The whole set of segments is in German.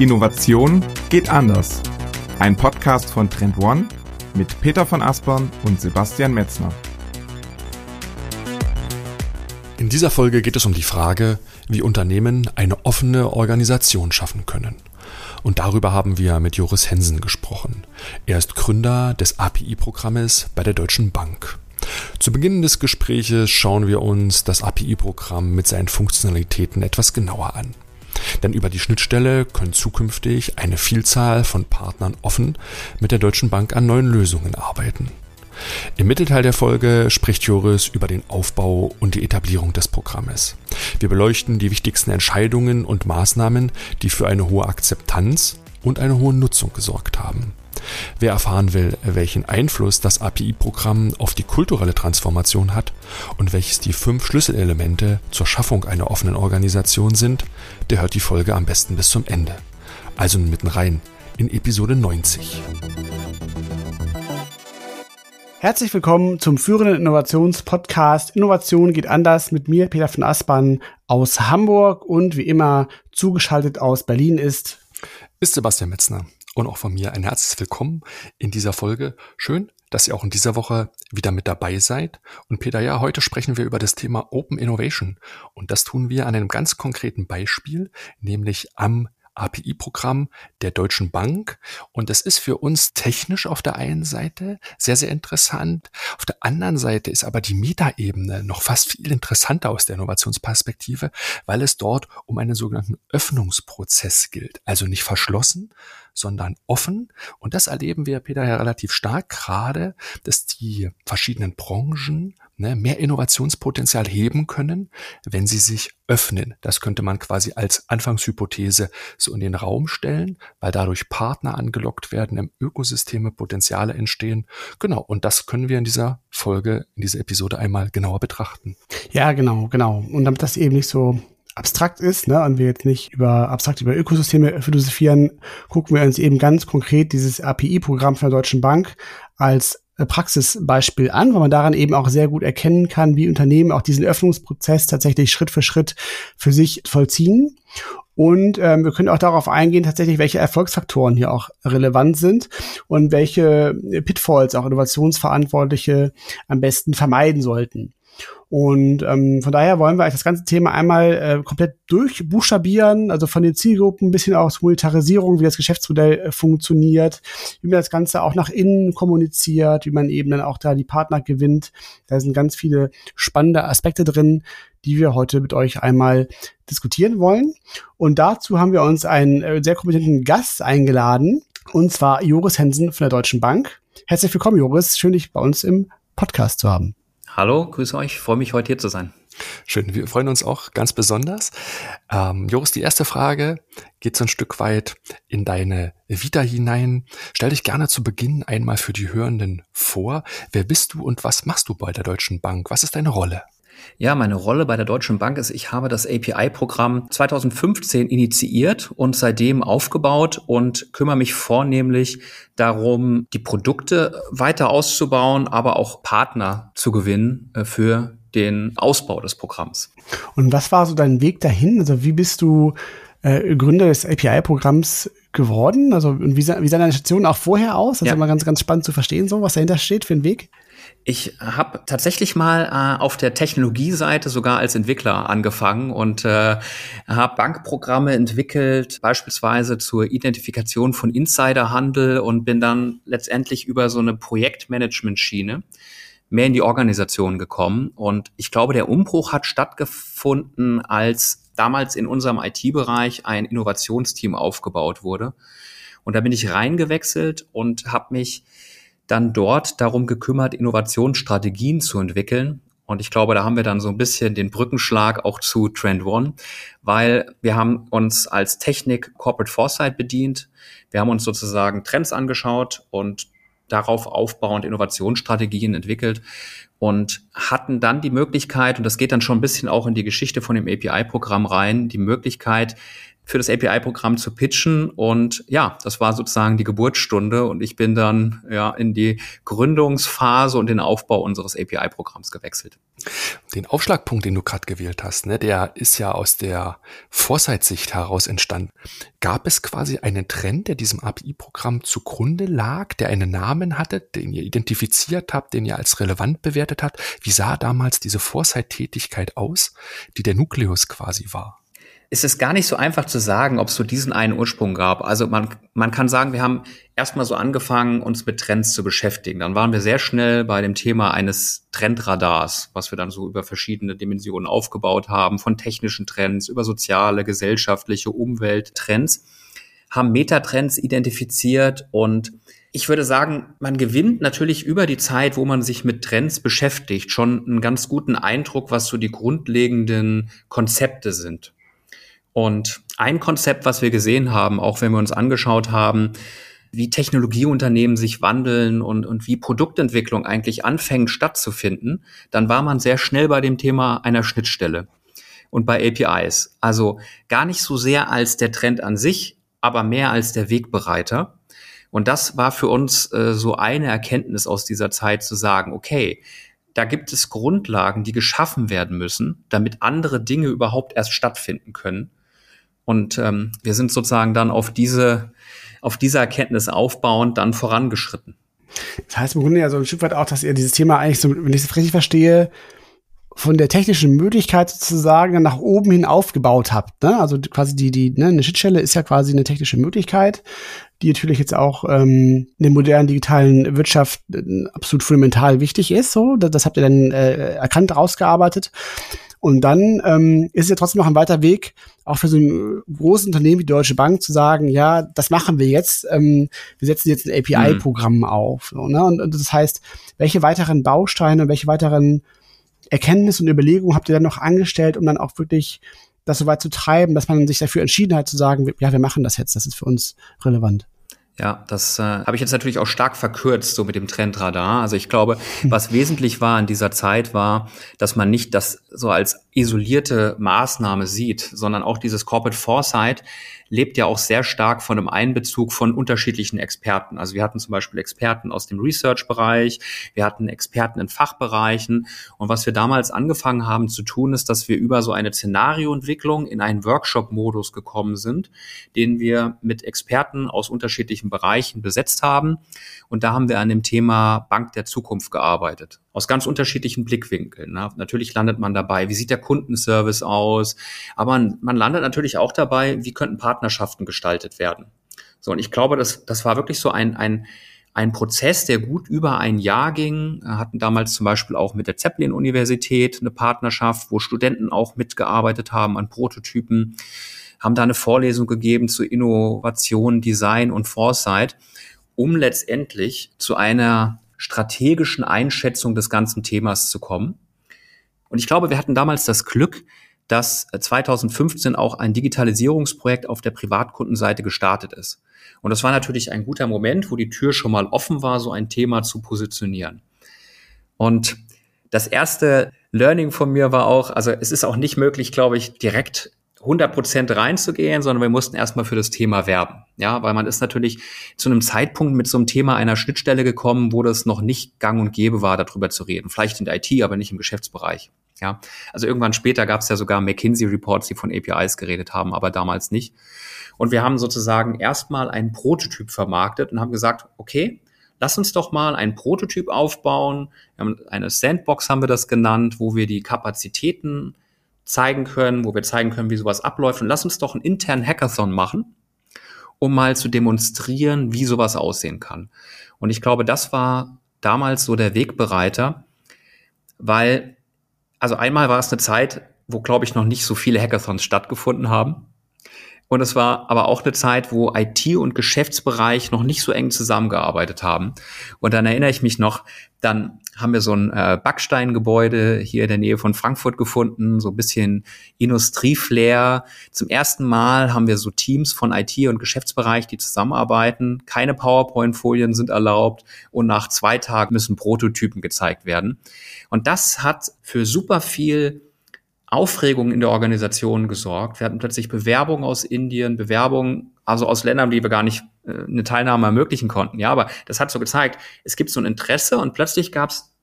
Innovation geht anders. Ein Podcast von Trend One mit Peter von Aspern und Sebastian Metzner. In dieser Folge geht es um die Frage, wie Unternehmen eine offene Organisation schaffen können. Und darüber haben wir mit Joris Hensen gesprochen. Er ist Gründer des API-Programmes bei der Deutschen Bank. Zu Beginn des Gespräches schauen wir uns das API-Programm mit seinen Funktionalitäten etwas genauer an. Denn über die Schnittstelle können zukünftig eine Vielzahl von Partnern offen mit der Deutschen Bank an neuen Lösungen arbeiten. Im Mittelteil der Folge spricht Joris über den Aufbau und die Etablierung des Programmes. Wir beleuchten die wichtigsten Entscheidungen und Maßnahmen, die für eine hohe Akzeptanz und eine hohe Nutzung gesorgt haben. Wer erfahren will, welchen Einfluss das API-Programm auf die kulturelle Transformation hat und welches die fünf Schlüsselelemente zur Schaffung einer offenen Organisation sind, der hört die Folge am besten bis zum Ende. Also mitten rein in Episode 90. Herzlich willkommen zum führenden Innovationspodcast Innovation geht anders mit mir, Peter von Aspern aus Hamburg und wie immer zugeschaltet aus Berlin ist ist Sebastian Metzner und auch von mir ein herzliches Willkommen in dieser Folge. Schön, dass ihr auch in dieser Woche wieder mit dabei seid. Und Peter, ja, heute sprechen wir über das Thema Open Innovation. Und das tun wir an einem ganz konkreten Beispiel, nämlich am API-Programm der Deutschen Bank. Und das ist für uns technisch auf der einen Seite sehr, sehr interessant. Auf der anderen Seite ist aber die Metaebene noch fast viel interessanter aus der Innovationsperspektive, weil es dort um einen sogenannten Öffnungsprozess gilt. Also nicht verschlossen, sondern offen. Und das erleben wir, Peter, ja relativ stark gerade, dass die verschiedenen Branchen ne, mehr Innovationspotenzial heben können, wenn sie sich öffnen. Das könnte man quasi als Anfangshypothese so in den Raum stellen, weil dadurch Partner angelockt werden, im Ökosysteme Potenziale entstehen. Genau, und das können wir in dieser Folge, in dieser Episode einmal genauer betrachten. Ja, genau, genau. Und damit das eben nicht so abstrakt ist, ne, und wir jetzt nicht über abstrakt über Ökosysteme philosophieren, gucken wir uns eben ganz konkret dieses API-Programm von der Deutschen Bank als äh, Praxisbeispiel an, weil man daran eben auch sehr gut erkennen kann, wie Unternehmen auch diesen Öffnungsprozess tatsächlich Schritt für Schritt für sich vollziehen. Und ähm, wir können auch darauf eingehen, tatsächlich, welche Erfolgsfaktoren hier auch relevant sind und welche Pitfalls auch Innovationsverantwortliche am besten vermeiden sollten. Und ähm, von daher wollen wir das ganze Thema einmal äh, komplett durchbuchstabieren, also von den Zielgruppen bis hin auch zur Monetarisierung, wie das Geschäftsmodell äh, funktioniert, wie man das Ganze auch nach innen kommuniziert, wie man eben dann auch da die Partner gewinnt. Da sind ganz viele spannende Aspekte drin, die wir heute mit euch einmal diskutieren wollen. Und dazu haben wir uns einen äh, sehr kompetenten Gast eingeladen, und zwar Joris Hensen von der Deutschen Bank. Herzlich willkommen, Joris. Schön, dich bei uns im Podcast zu haben. Hallo, grüße euch, freue mich heute hier zu sein. Schön, wir freuen uns auch ganz besonders. Ähm, Joris, die erste Frage geht so ein Stück weit in deine Vita hinein. Stell dich gerne zu Beginn einmal für die Hörenden vor. Wer bist du und was machst du bei der Deutschen Bank? Was ist deine Rolle? Ja, meine Rolle bei der Deutschen Bank ist, ich habe das API-Programm 2015 initiiert und seitdem aufgebaut und kümmere mich vornehmlich darum, die Produkte weiter auszubauen, aber auch Partner zu gewinnen äh, für den Ausbau des Programms. Und was war so dein Weg dahin? Also wie bist du äh, Gründer des API-Programms geworden? Also und wie sah, wie sah deine Station auch vorher aus? Das ja. ist immer ganz, ganz spannend zu verstehen, so was dahinter steht für einen Weg. Ich habe tatsächlich mal äh, auf der Technologieseite sogar als Entwickler angefangen und äh, habe Bankprogramme entwickelt, beispielsweise zur Identifikation von Insiderhandel und bin dann letztendlich über so eine Projektmanagement-Schiene mehr in die Organisation gekommen. Und ich glaube, der Umbruch hat stattgefunden, als damals in unserem IT-Bereich ein Innovationsteam aufgebaut wurde. Und da bin ich reingewechselt und habe mich dann dort darum gekümmert, Innovationsstrategien zu entwickeln. Und ich glaube, da haben wir dann so ein bisschen den Brückenschlag auch zu Trend One, weil wir haben uns als Technik Corporate Foresight bedient. Wir haben uns sozusagen Trends angeschaut und darauf aufbauend Innovationsstrategien entwickelt und hatten dann die Möglichkeit, und das geht dann schon ein bisschen auch in die Geschichte von dem API-Programm rein, die Möglichkeit, für das API-Programm zu pitchen. Und ja, das war sozusagen die Geburtsstunde und ich bin dann ja in die Gründungsphase und den Aufbau unseres API-Programms gewechselt. Den Aufschlagpunkt, den du gerade gewählt hast, ne, der ist ja aus der Foresight-Sicht heraus entstanden. Gab es quasi einen Trend, der diesem API-Programm zugrunde lag, der einen Namen hatte, den ihr identifiziert habt, den ihr als relevant bewertet habt? Wie sah damals diese Foresight-Tätigkeit aus, die der Nukleus quasi war? Ist es gar nicht so einfach zu sagen, ob es so diesen einen Ursprung gab. Also man, man kann sagen, wir haben erstmal so angefangen, uns mit Trends zu beschäftigen. Dann waren wir sehr schnell bei dem Thema eines Trendradars, was wir dann so über verschiedene Dimensionen aufgebaut haben, von technischen Trends über soziale, gesellschaftliche, Umwelttrends, haben Metatrends identifiziert und ich würde sagen, man gewinnt natürlich über die Zeit, wo man sich mit Trends beschäftigt, schon einen ganz guten Eindruck, was so die grundlegenden Konzepte sind. Und ein Konzept, was wir gesehen haben, auch wenn wir uns angeschaut haben, wie Technologieunternehmen sich wandeln und, und wie Produktentwicklung eigentlich anfängt stattzufinden, dann war man sehr schnell bei dem Thema einer Schnittstelle und bei APIs. Also gar nicht so sehr als der Trend an sich, aber mehr als der Wegbereiter. Und das war für uns äh, so eine Erkenntnis aus dieser Zeit zu sagen, okay, da gibt es Grundlagen, die geschaffen werden müssen, damit andere Dinge überhaupt erst stattfinden können. Und ähm, wir sind sozusagen dann auf diese, auf diese Erkenntnis aufbauend dann vorangeschritten. Das heißt im Grunde ja so ein Stück weit auch, dass ihr dieses Thema eigentlich so, wenn ich es richtig verstehe, von der technischen Möglichkeit sozusagen nach oben hin aufgebaut habt. Ne? Also quasi die, die, ne, eine Schnittstelle ist ja quasi eine technische Möglichkeit, die natürlich jetzt auch ähm, in der modernen digitalen Wirtschaft äh, absolut fundamental wichtig ist. So, das, das habt ihr dann äh, erkannt, rausgearbeitet. Und dann ähm, ist es ja trotzdem noch ein weiter Weg, auch für so ein großes Unternehmen wie Deutsche Bank zu sagen, ja, das machen wir jetzt. Ähm, wir setzen jetzt ein API-Programm mhm. auf. So, ne? und, und das heißt, welche weiteren Bausteine, welche weiteren Erkenntnisse und Überlegungen habt ihr dann noch angestellt, um dann auch wirklich das so weit zu treiben, dass man sich dafür entschieden hat zu sagen, ja, wir machen das jetzt, das ist für uns relevant. Ja, das äh, habe ich jetzt natürlich auch stark verkürzt, so mit dem Trendradar. Also ich glaube, was wesentlich war in dieser Zeit war, dass man nicht das so als isolierte Maßnahme sieht, sondern auch dieses Corporate Foresight lebt ja auch sehr stark von einem Einbezug von unterschiedlichen Experten. Also wir hatten zum Beispiel Experten aus dem Research-Bereich, wir hatten Experten in Fachbereichen. Und was wir damals angefangen haben zu tun, ist, dass wir über so eine Szenarioentwicklung in einen Workshop-Modus gekommen sind, den wir mit Experten aus unterschiedlichen Bereichen besetzt haben. Und da haben wir an dem Thema Bank der Zukunft gearbeitet aus ganz unterschiedlichen Blickwinkeln. Ne? Natürlich landet man dabei, wie sieht der Kundenservice aus, aber man, man landet natürlich auch dabei, wie könnten Partnerschaften gestaltet werden. So, und ich glaube, das, das war wirklich so ein, ein, ein Prozess, der gut über ein Jahr ging. Wir hatten damals zum Beispiel auch mit der Zeppelin-Universität eine Partnerschaft, wo Studenten auch mitgearbeitet haben an Prototypen, haben da eine Vorlesung gegeben zu Innovation, Design und Foresight, um letztendlich zu einer strategischen Einschätzung des ganzen Themas zu kommen. Und ich glaube, wir hatten damals das Glück, dass 2015 auch ein Digitalisierungsprojekt auf der Privatkundenseite gestartet ist. Und das war natürlich ein guter Moment, wo die Tür schon mal offen war, so ein Thema zu positionieren. Und das erste Learning von mir war auch, also es ist auch nicht möglich, glaube ich, direkt 100 Prozent reinzugehen, sondern wir mussten erstmal für das Thema werben. Ja, weil man ist natürlich zu einem Zeitpunkt mit so einem Thema einer Schnittstelle gekommen, wo das noch nicht gang und gäbe war, darüber zu reden. Vielleicht in der IT, aber nicht im Geschäftsbereich. Ja, also irgendwann später gab es ja sogar McKinsey-Reports, die von APIs geredet haben, aber damals nicht. Und wir haben sozusagen erstmal einen Prototyp vermarktet und haben gesagt, okay, lass uns doch mal einen Prototyp aufbauen. eine Sandbox haben wir das genannt, wo wir die Kapazitäten zeigen können, wo wir zeigen können, wie sowas abläuft. Und lass uns doch einen internen Hackathon machen, um mal zu demonstrieren, wie sowas aussehen kann. Und ich glaube, das war damals so der Wegbereiter, weil, also einmal war es eine Zeit, wo, glaube ich, noch nicht so viele Hackathons stattgefunden haben. Und es war aber auch eine Zeit, wo IT und Geschäftsbereich noch nicht so eng zusammengearbeitet haben. Und dann erinnere ich mich noch, dann haben wir so ein äh, Backsteingebäude hier in der Nähe von Frankfurt gefunden, so ein bisschen Industrieflair. Zum ersten Mal haben wir so Teams von IT und Geschäftsbereich, die zusammenarbeiten. Keine PowerPoint-Folien sind erlaubt und nach zwei Tagen müssen Prototypen gezeigt werden. Und das hat für super viel Aufregung in der Organisation gesorgt. Wir hatten plötzlich Bewerbungen aus Indien, Bewerbungen also aus Ländern, die wir gar nicht äh, eine Teilnahme ermöglichen konnten. Ja, aber das hat so gezeigt, es gibt so ein Interesse und plötzlich gab es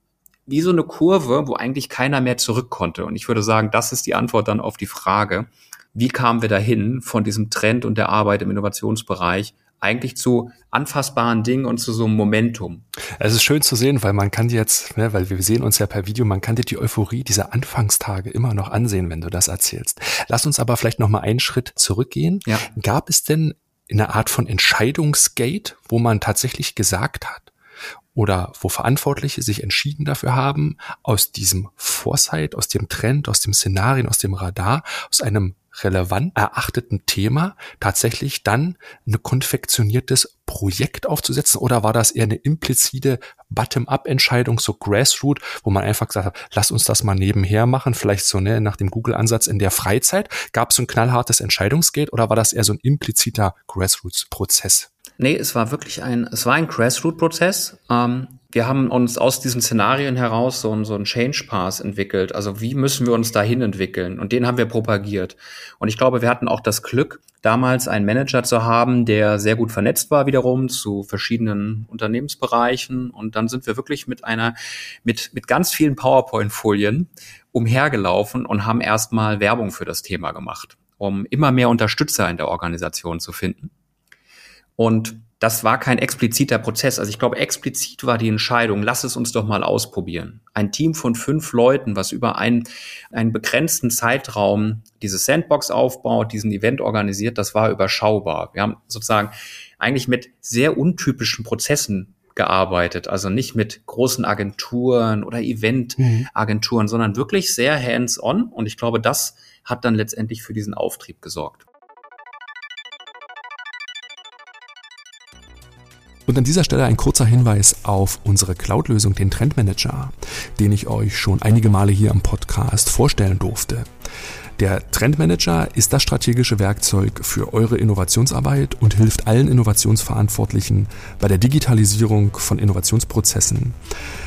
wie so eine Kurve, wo eigentlich keiner mehr zurück konnte. Und ich würde sagen, das ist die Antwort dann auf die Frage, wie kamen wir dahin von diesem Trend und der Arbeit im Innovationsbereich eigentlich zu anfassbaren Dingen und zu so einem Momentum. Es ist schön zu sehen, weil man kann jetzt, ne, weil wir sehen uns ja per Video, man kann dir die Euphorie dieser Anfangstage immer noch ansehen, wenn du das erzählst. Lass uns aber vielleicht noch mal einen Schritt zurückgehen. Ja. Gab es denn eine Art von Entscheidungsgate, wo man tatsächlich gesagt hat, oder wo Verantwortliche sich entschieden dafür haben, aus diesem Foresight, aus dem Trend, aus dem Szenarien, aus dem Radar, aus einem relevant erachteten Thema tatsächlich dann ein konfektioniertes Projekt aufzusetzen oder war das eher eine implizite Bottom-up-Entscheidung, so Grassroot, wo man einfach gesagt hat, lass uns das mal nebenher machen, vielleicht so ne, nach dem Google-Ansatz in der Freizeit. Gab es so ein knallhartes Entscheidungsgate oder war das eher so ein impliziter Grassroots-Prozess? Nee, es war wirklich ein, es war ein Grassroot-Prozess. Ähm, wir haben uns aus diesen Szenarien heraus so, so einen Change Pass entwickelt. Also wie müssen wir uns dahin entwickeln? Und den haben wir propagiert. Und ich glaube, wir hatten auch das Glück, damals einen Manager zu haben, der sehr gut vernetzt war wiederum zu verschiedenen Unternehmensbereichen. Und dann sind wir wirklich mit einer, mit, mit ganz vielen PowerPoint-Folien umhergelaufen und haben erstmal Werbung für das Thema gemacht, um immer mehr Unterstützer in der Organisation zu finden. Und das war kein expliziter Prozess. Also ich glaube, explizit war die Entscheidung, lass es uns doch mal ausprobieren. Ein Team von fünf Leuten, was über einen, einen begrenzten Zeitraum dieses Sandbox aufbaut, diesen Event organisiert, das war überschaubar. Wir haben sozusagen eigentlich mit sehr untypischen Prozessen gearbeitet. Also nicht mit großen Agenturen oder Eventagenturen, mhm. sondern wirklich sehr hands-on. Und ich glaube, das hat dann letztendlich für diesen Auftrieb gesorgt. Und an dieser Stelle ein kurzer Hinweis auf unsere Cloud-Lösung, den Trendmanager, den ich euch schon einige Male hier im Podcast vorstellen durfte. Der Trendmanager ist das strategische Werkzeug für eure Innovationsarbeit und hilft allen Innovationsverantwortlichen bei der Digitalisierung von Innovationsprozessen.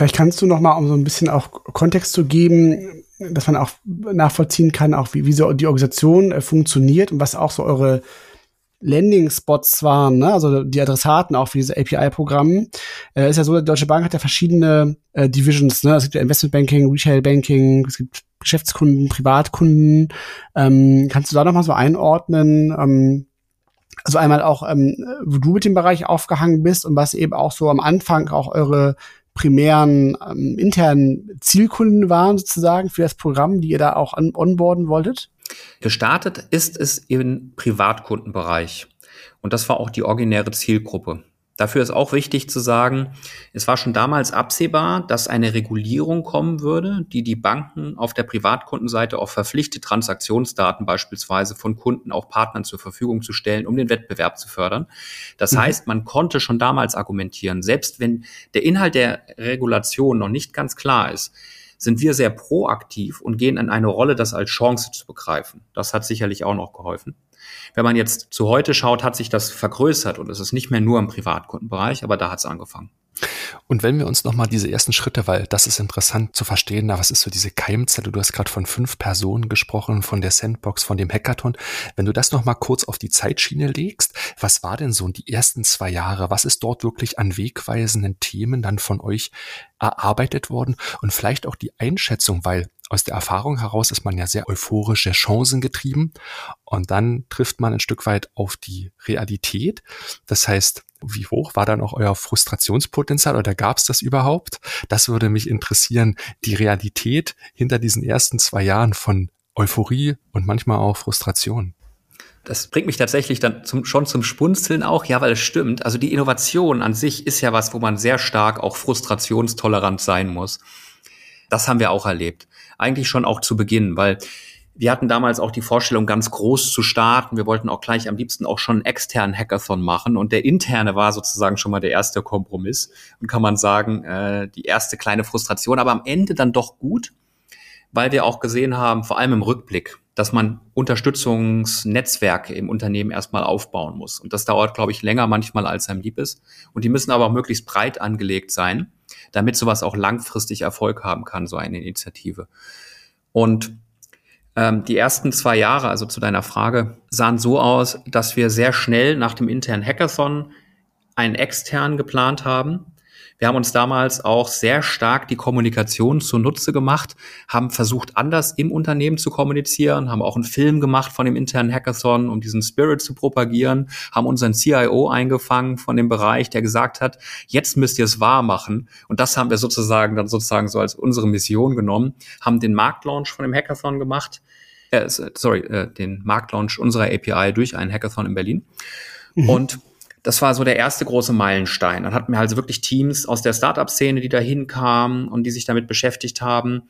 Vielleicht kannst du noch mal, um so ein bisschen auch Kontext zu geben, dass man auch nachvollziehen kann, auch wie, wie so die Organisation äh, funktioniert und was auch so eure Landing-Spots waren, ne? also die Adressaten auch für diese API-Programme. Äh, ist ja so, die Deutsche Bank hat ja verschiedene äh, Divisions. Ne? Es gibt ja Investment Banking, Retail Banking, es gibt Geschäftskunden, Privatkunden. Ähm, kannst du da noch mal so einordnen? Ähm, also einmal auch, ähm, wo du mit dem Bereich aufgehangen bist und was eben auch so am Anfang auch eure primären ähm, internen Zielkunden waren sozusagen für das Programm, die ihr da auch an onboarden wolltet? Gestartet ist es im Privatkundenbereich. Und das war auch die originäre Zielgruppe. Dafür ist auch wichtig zu sagen, es war schon damals absehbar, dass eine Regulierung kommen würde, die die Banken auf der Privatkundenseite auch verpflichtet, Transaktionsdaten beispielsweise von Kunden auch Partnern zur Verfügung zu stellen, um den Wettbewerb zu fördern. Das mhm. heißt, man konnte schon damals argumentieren, selbst wenn der Inhalt der Regulation noch nicht ganz klar ist, sind wir sehr proaktiv und gehen in eine Rolle, das als Chance zu begreifen. Das hat sicherlich auch noch geholfen. Wenn man jetzt zu heute schaut, hat sich das vergrößert und es ist nicht mehr nur im Privatkundenbereich, aber da hat es angefangen. Und wenn wir uns nochmal diese ersten Schritte, weil das ist interessant zu verstehen, na, was ist so diese Keimzelle? Du hast gerade von fünf Personen gesprochen, von der Sandbox, von dem Hackathon. Wenn du das nochmal kurz auf die Zeitschiene legst, was war denn so die ersten zwei Jahre? Was ist dort wirklich an wegweisenden Themen dann von euch erarbeitet worden? Und vielleicht auch die Einschätzung, weil aus der Erfahrung heraus ist man ja sehr euphorische Chancen getrieben und dann trifft man ein Stück weit auf die Realität. Das heißt, wie hoch war dann auch euer Frustrationspotenzial oder gab es das überhaupt? Das würde mich interessieren, die Realität hinter diesen ersten zwei Jahren von Euphorie und manchmal auch Frustration. Das bringt mich tatsächlich dann zum, schon zum Spunzeln auch, ja, weil es stimmt. Also die Innovation an sich ist ja was, wo man sehr stark auch frustrationstolerant sein muss. Das haben wir auch erlebt eigentlich schon auch zu Beginn, weil wir hatten damals auch die Vorstellung, ganz groß zu starten. Wir wollten auch gleich am liebsten auch schon einen externen Hackathon machen. Und der interne war sozusagen schon mal der erste Kompromiss. Und kann man sagen, äh, die erste kleine Frustration, aber am Ende dann doch gut, weil wir auch gesehen haben, vor allem im Rückblick, dass man Unterstützungsnetzwerke im Unternehmen erstmal aufbauen muss. Und das dauert, glaube ich, länger manchmal, als einem lieb ist. Und die müssen aber auch möglichst breit angelegt sein damit sowas auch langfristig Erfolg haben kann, so eine Initiative. Und ähm, die ersten zwei Jahre, also zu deiner Frage, sahen so aus, dass wir sehr schnell nach dem internen Hackathon einen externen geplant haben, wir haben uns damals auch sehr stark die Kommunikation zunutze gemacht, haben versucht, anders im Unternehmen zu kommunizieren, haben auch einen Film gemacht von dem internen Hackathon, um diesen Spirit zu propagieren, haben unseren CIO eingefangen von dem Bereich, der gesagt hat, jetzt müsst ihr es wahr machen. Und das haben wir sozusagen dann sozusagen so als unsere Mission genommen, haben den Marktlaunch von dem Hackathon gemacht, äh, sorry, äh, den Marktlaunch unserer API durch einen Hackathon in Berlin. Mhm. Und das war so der erste große Meilenstein. Dann hatten wir also wirklich Teams aus der Startup-Szene, die da hinkamen und die sich damit beschäftigt haben.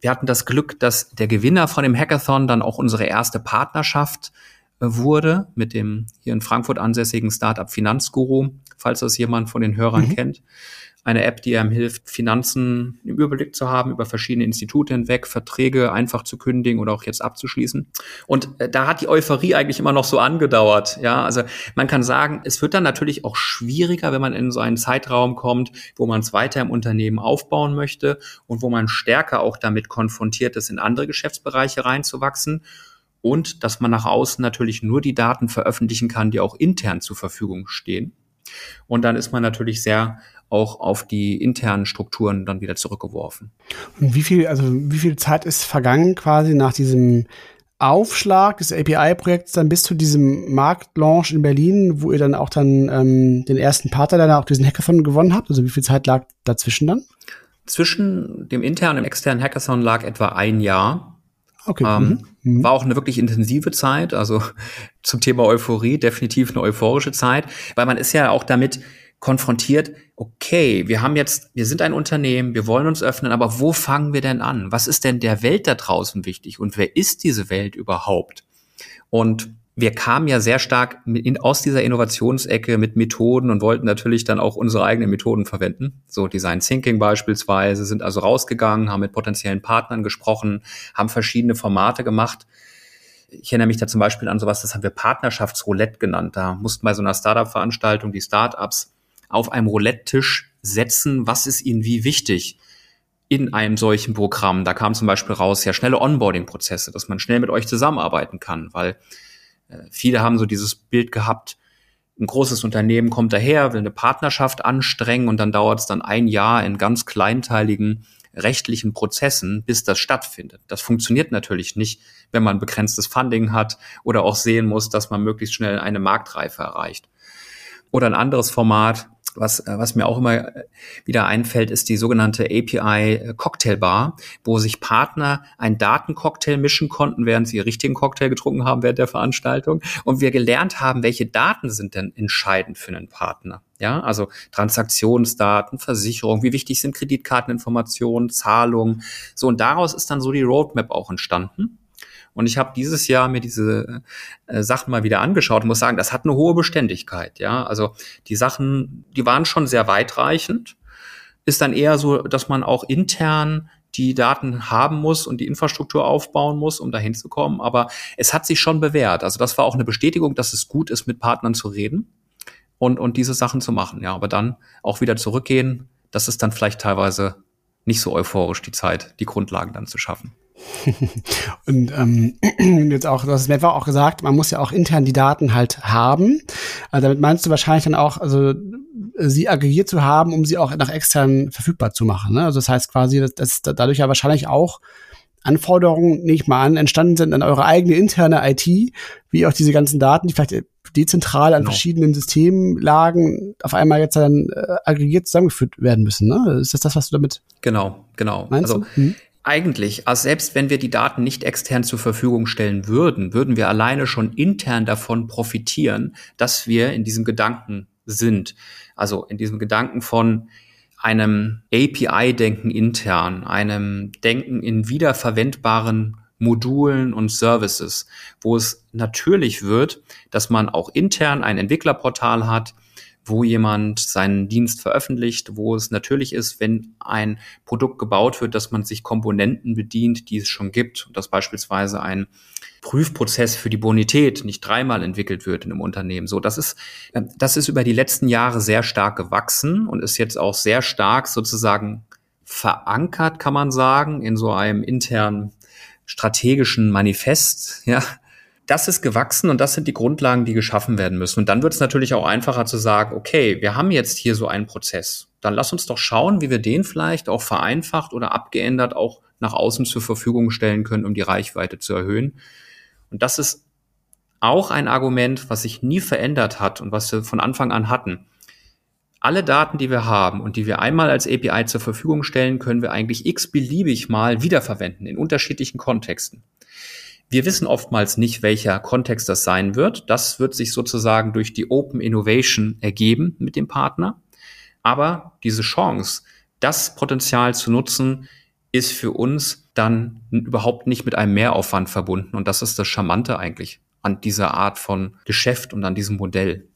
Wir hatten das Glück, dass der Gewinner von dem Hackathon dann auch unsere erste Partnerschaft äh, wurde mit dem hier in Frankfurt ansässigen Startup Finanzguru, falls das jemand von den Hörern mhm. kennt eine App, die einem hilft, Finanzen im Überblick zu haben, über verschiedene Institute hinweg, Verträge einfach zu kündigen oder auch jetzt abzuschließen. Und äh, da hat die Euphorie eigentlich immer noch so angedauert. Ja, also man kann sagen, es wird dann natürlich auch schwieriger, wenn man in so einen Zeitraum kommt, wo man es weiter im Unternehmen aufbauen möchte und wo man stärker auch damit konfrontiert ist, in andere Geschäftsbereiche reinzuwachsen und dass man nach außen natürlich nur die Daten veröffentlichen kann, die auch intern zur Verfügung stehen. Und dann ist man natürlich sehr auch auf die internen Strukturen dann wieder zurückgeworfen. Und wie viel, also wie viel Zeit ist vergangen quasi nach diesem Aufschlag des API-Projekts dann bis zu diesem Marktlaunch in Berlin, wo ihr dann auch dann ähm, den ersten Partner dann auch diesen Hackathon gewonnen habt? Also wie viel Zeit lag dazwischen dann? Zwischen dem internen und externen Hackathon lag etwa ein Jahr. Okay. Ähm, mhm. mhm. War auch eine wirklich intensive Zeit, also zum Thema Euphorie definitiv eine euphorische Zeit, weil man ist ja auch damit konfrontiert, okay, wir haben jetzt, wir sind ein Unternehmen, wir wollen uns öffnen, aber wo fangen wir denn an? Was ist denn der Welt da draußen wichtig und wer ist diese Welt überhaupt? Und wir kamen ja sehr stark in, aus dieser Innovationsecke mit Methoden und wollten natürlich dann auch unsere eigenen Methoden verwenden. So Design Thinking beispielsweise, sind also rausgegangen, haben mit potenziellen Partnern gesprochen, haben verschiedene Formate gemacht. Ich erinnere mich da zum Beispiel an sowas, das haben wir Partnerschaftsroulette genannt. Da mussten bei so einer Startup-Veranstaltung die Startups auf einem Roulette-Tisch setzen, was ist ihnen wie wichtig in einem solchen Programm. Da kam zum Beispiel raus, ja, schnelle Onboarding-Prozesse, dass man schnell mit euch zusammenarbeiten kann, weil äh, viele haben so dieses Bild gehabt, ein großes Unternehmen kommt daher, will eine Partnerschaft anstrengen und dann dauert es dann ein Jahr in ganz kleinteiligen rechtlichen Prozessen, bis das stattfindet. Das funktioniert natürlich nicht, wenn man begrenztes Funding hat oder auch sehen muss, dass man möglichst schnell eine Marktreife erreicht. Oder ein anderes Format, was, äh, was mir auch immer äh, wieder einfällt, ist die sogenannte API äh, Cocktail Bar, wo sich Partner einen Datencocktail mischen konnten, während sie richtigen Cocktail getrunken haben während der Veranstaltung. Und wir gelernt haben, welche Daten sind denn entscheidend für einen Partner. Ja, also Transaktionsdaten, Versicherung, wie wichtig sind Kreditkarteninformationen, Zahlungen. So, und daraus ist dann so die Roadmap auch entstanden. Und ich habe dieses Jahr mir diese äh, Sachen mal wieder angeschaut und muss sagen, das hat eine hohe Beständigkeit. Ja, also die Sachen, die waren schon sehr weitreichend. Ist dann eher so, dass man auch intern die Daten haben muss und die Infrastruktur aufbauen muss, um dahin zu kommen. Aber es hat sich schon bewährt. Also das war auch eine Bestätigung, dass es gut ist, mit Partnern zu reden und, und diese Sachen zu machen. Ja, aber dann auch wieder zurückgehen, das ist dann vielleicht teilweise nicht so euphorisch die Zeit, die Grundlagen dann zu schaffen. und ähm, jetzt auch, du hast es mehrfach auch gesagt, man muss ja auch intern die Daten halt haben. Also damit meinst du wahrscheinlich dann auch, also sie aggregiert zu haben, um sie auch nach extern verfügbar zu machen. Ne? Also das heißt quasi, dass, dass dadurch ja wahrscheinlich auch Anforderungen, nicht mal an, entstanden sind an eure eigene interne IT, wie auch diese ganzen Daten, die vielleicht dezentral an genau. verschiedenen Systemen lagen, auf einmal jetzt dann äh, aggregiert zusammengeführt werden müssen. Ne? Ist das das, was du damit Genau, genau. Meinst also, du? Hm? Eigentlich, also selbst wenn wir die Daten nicht extern zur Verfügung stellen würden, würden wir alleine schon intern davon profitieren, dass wir in diesem Gedanken sind. Also in diesem Gedanken von einem API-Denken intern, einem Denken in wiederverwendbaren Modulen und Services, wo es natürlich wird, dass man auch intern ein Entwicklerportal hat, wo jemand seinen Dienst veröffentlicht, wo es natürlich ist, wenn ein Produkt gebaut wird, dass man sich Komponenten bedient, die es schon gibt, dass beispielsweise ein Prüfprozess für die Bonität nicht dreimal entwickelt wird in einem Unternehmen. So, das ist, äh, das ist über die letzten Jahre sehr stark gewachsen und ist jetzt auch sehr stark sozusagen verankert, kann man sagen, in so einem internen strategischen Manifest, ja, das ist gewachsen und das sind die Grundlagen, die geschaffen werden müssen. Und dann wird es natürlich auch einfacher zu sagen, okay, wir haben jetzt hier so einen Prozess. Dann lass uns doch schauen, wie wir den vielleicht auch vereinfacht oder abgeändert auch nach außen zur Verfügung stellen können, um die Reichweite zu erhöhen. Und das ist auch ein Argument, was sich nie verändert hat und was wir von Anfang an hatten. Alle Daten, die wir haben und die wir einmal als API zur Verfügung stellen, können wir eigentlich x-beliebig mal wiederverwenden in unterschiedlichen Kontexten. Wir wissen oftmals nicht, welcher Kontext das sein wird. Das wird sich sozusagen durch die Open Innovation ergeben mit dem Partner. Aber diese Chance, das Potenzial zu nutzen, ist für uns dann überhaupt nicht mit einem Mehraufwand verbunden. Und das ist das Charmante eigentlich an dieser Art von Geschäft und an diesem Modell.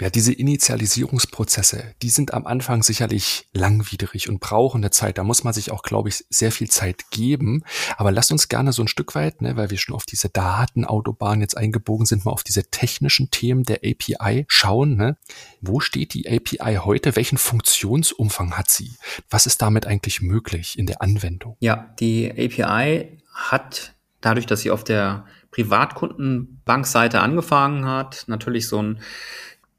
Ja, diese Initialisierungsprozesse, die sind am Anfang sicherlich langwierig und brauchen eine Zeit. Da muss man sich auch, glaube ich, sehr viel Zeit geben. Aber lasst uns gerne so ein Stück weit, ne, weil wir schon auf diese Datenautobahn jetzt eingebogen sind, mal auf diese technischen Themen der API schauen. Ne? Wo steht die API heute? Welchen Funktionsumfang hat sie? Was ist damit eigentlich möglich in der Anwendung? Ja, die API hat dadurch, dass sie auf der Privatkundenbankseite angefangen hat, natürlich so ein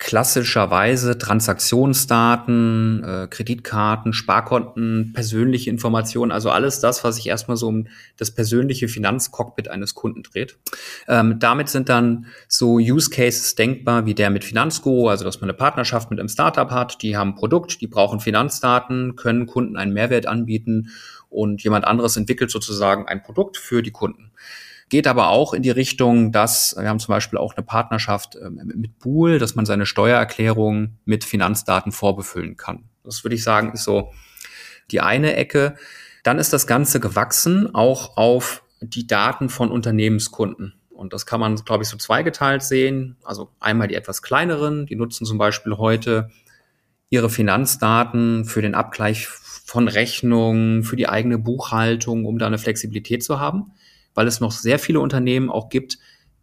klassischerweise Transaktionsdaten, äh, Kreditkarten, Sparkonten, persönliche Informationen, also alles das, was sich erstmal so um das persönliche Finanzcockpit eines Kunden dreht. Ähm, damit sind dann so Use Cases denkbar, wie der mit Finanzgo, also dass man eine Partnerschaft mit einem Startup hat, die haben ein Produkt, die brauchen Finanzdaten, können Kunden einen Mehrwert anbieten und jemand anderes entwickelt sozusagen ein Produkt für die Kunden geht aber auch in die Richtung, dass wir haben zum Beispiel auch eine Partnerschaft ähm, mit Bool, dass man seine Steuererklärung mit Finanzdaten vorbefüllen kann. Das würde ich sagen, ist so die eine Ecke. Dann ist das Ganze gewachsen auch auf die Daten von Unternehmenskunden. Und das kann man, glaube ich, so zweigeteilt sehen. Also einmal die etwas kleineren, die nutzen zum Beispiel heute ihre Finanzdaten für den Abgleich von Rechnungen, für die eigene Buchhaltung, um da eine Flexibilität zu haben weil es noch sehr viele Unternehmen auch gibt,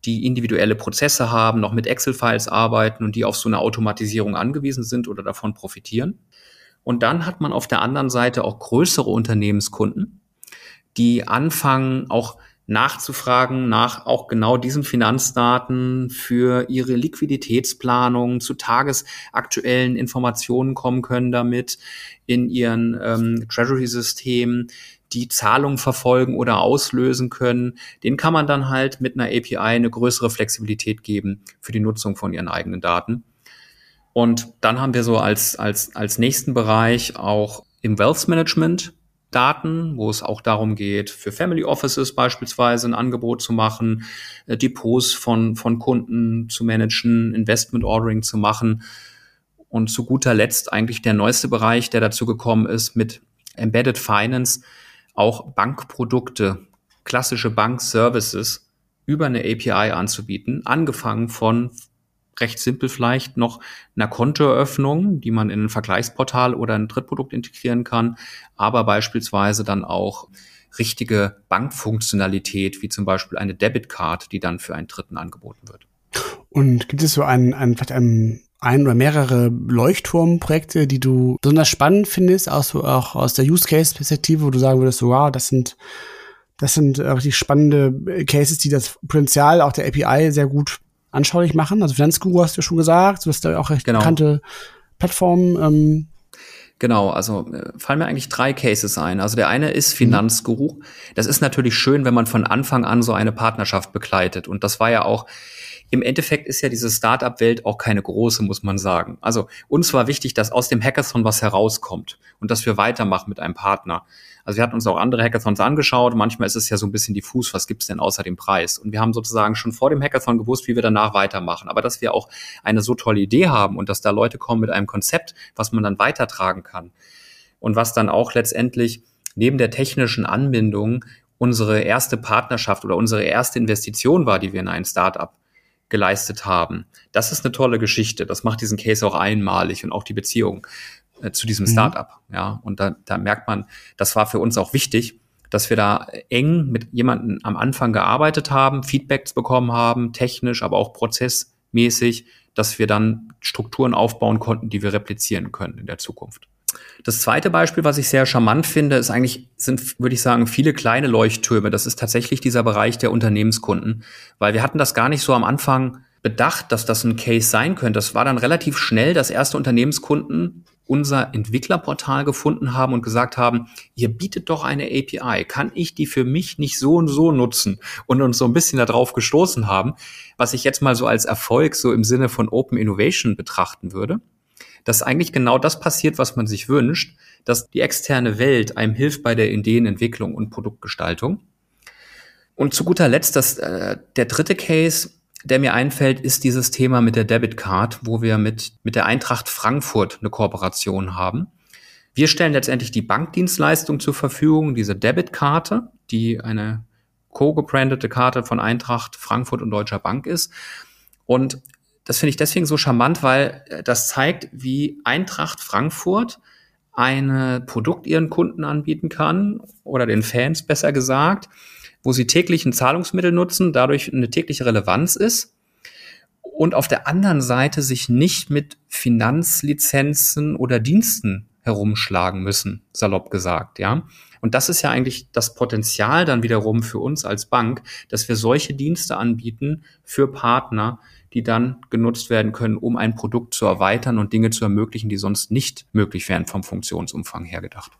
die individuelle Prozesse haben, noch mit Excel-Files arbeiten und die auf so eine Automatisierung angewiesen sind oder davon profitieren. Und dann hat man auf der anderen Seite auch größere Unternehmenskunden, die anfangen auch nachzufragen nach auch genau diesen Finanzdaten für ihre Liquiditätsplanung zu tagesaktuellen Informationen kommen können damit in ihren ähm, Treasury-Systemen, die Zahlung verfolgen oder auslösen können, den kann man dann halt mit einer API eine größere Flexibilität geben für die Nutzung von ihren eigenen Daten. Und dann haben wir so als, als, als nächsten Bereich auch im Wealth Management Daten, wo es auch darum geht, für Family Offices beispielsweise ein Angebot zu machen, äh, Depots von, von Kunden zu managen, Investment Ordering zu machen. Und zu guter Letzt eigentlich der neueste Bereich, der dazu gekommen ist mit Embedded Finance, auch Bankprodukte, klassische Bankservices über eine API anzubieten, angefangen von recht simpel vielleicht noch einer Kontoeröffnung, die man in ein Vergleichsportal oder ein Drittprodukt integrieren kann, aber beispielsweise dann auch richtige Bankfunktionalität, wie zum Beispiel eine Debitcard, die dann für einen Dritten angeboten wird. Und gibt es so einen, einen vielleicht einen ein oder mehrere Leuchtturmprojekte, die du besonders spannend findest, auch, so, auch aus der Use Case Perspektive, wo du sagen würdest, wow, das sind das sind äh, richtig spannende Cases, die das Potenzial auch der API sehr gut anschaulich machen. Also Finanzguru hast du schon gesagt, du hast da auch recht genau. bekannte Plattformen. Ähm. Genau, also äh, fallen mir eigentlich drei Cases ein. Also der eine ist. Finanzguru. Das ist natürlich schön, wenn man von Anfang an so eine Partnerschaft begleitet. Und das war ja auch im Endeffekt ist ja diese Startup-Welt auch keine große, muss man sagen. Also uns war wichtig, dass aus dem Hackathon was herauskommt und dass wir weitermachen mit einem Partner. Also wir hatten uns auch andere Hackathons angeschaut. Manchmal ist es ja so ein bisschen diffus, was gibt's denn außer dem Preis? Und wir haben sozusagen schon vor dem Hackathon gewusst, wie wir danach weitermachen. Aber dass wir auch eine so tolle Idee haben und dass da Leute kommen mit einem Konzept, was man dann weitertragen kann. Und was dann auch letztendlich neben der technischen Anbindung unsere erste Partnerschaft oder unsere erste Investition war, die wir in ein Startup geleistet haben. Das ist eine tolle Geschichte. Das macht diesen Case auch einmalig und auch die Beziehung äh, zu diesem mhm. Startup. Ja, und da, da merkt man, das war für uns auch wichtig, dass wir da eng mit jemandem am Anfang gearbeitet haben, Feedbacks bekommen haben, technisch, aber auch prozessmäßig, dass wir dann Strukturen aufbauen konnten, die wir replizieren können in der Zukunft. Das zweite Beispiel, was ich sehr charmant finde, ist eigentlich, sind, würde ich sagen, viele kleine Leuchttürme. Das ist tatsächlich dieser Bereich der Unternehmenskunden, weil wir hatten das gar nicht so am Anfang bedacht, dass das ein Case sein könnte. Das war dann relativ schnell, dass erste Unternehmenskunden unser Entwicklerportal gefunden haben und gesagt haben, ihr bietet doch eine API, kann ich die für mich nicht so und so nutzen? Und uns so ein bisschen darauf gestoßen haben, was ich jetzt mal so als Erfolg so im Sinne von Open Innovation betrachten würde dass eigentlich genau das passiert, was man sich wünscht, dass die externe Welt einem hilft bei der Ideenentwicklung und Produktgestaltung. Und zu guter Letzt, das, äh, der dritte Case, der mir einfällt, ist dieses Thema mit der Debit Card, wo wir mit, mit der Eintracht Frankfurt eine Kooperation haben. Wir stellen letztendlich die Bankdienstleistung zur Verfügung, diese Debitkarte, die eine co-gebrandete Karte von Eintracht Frankfurt und Deutscher Bank ist. Und das finde ich deswegen so charmant, weil äh, das zeigt, wie Eintracht Frankfurt ein Produkt ihren Kunden anbieten kann oder den Fans besser gesagt, wo sie täglich ein Zahlungsmittel nutzen, dadurch eine tägliche Relevanz ist und auf der anderen Seite sich nicht mit Finanzlizenzen oder Diensten herumschlagen müssen, salopp gesagt, ja. Und das ist ja eigentlich das Potenzial dann wiederum für uns als Bank, dass wir solche Dienste anbieten für Partner, die dann genutzt werden können, um ein Produkt zu erweitern und Dinge zu ermöglichen, die sonst nicht möglich wären vom Funktionsumfang her gedacht.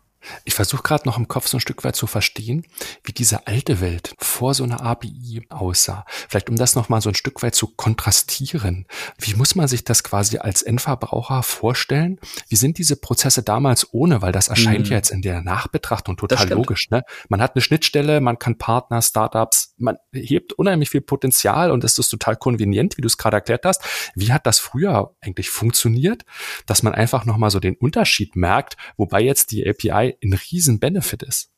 Ich versuche gerade noch im Kopf so ein Stück weit zu verstehen, wie diese alte Welt vor so einer API aussah. Vielleicht um das nochmal so ein Stück weit zu kontrastieren. Wie muss man sich das quasi als Endverbraucher vorstellen? Wie sind diese Prozesse damals ohne? Weil das erscheint mhm. ja jetzt in der Nachbetrachtung total logisch. Ne? Man hat eine Schnittstelle, man kann Partner, Startups, man hebt unheimlich viel Potenzial und es ist total konvenient, wie du es gerade erklärt hast. Wie hat das früher eigentlich funktioniert, dass man einfach nochmal so den Unterschied merkt, wobei jetzt die API ein riesen Benefit ist.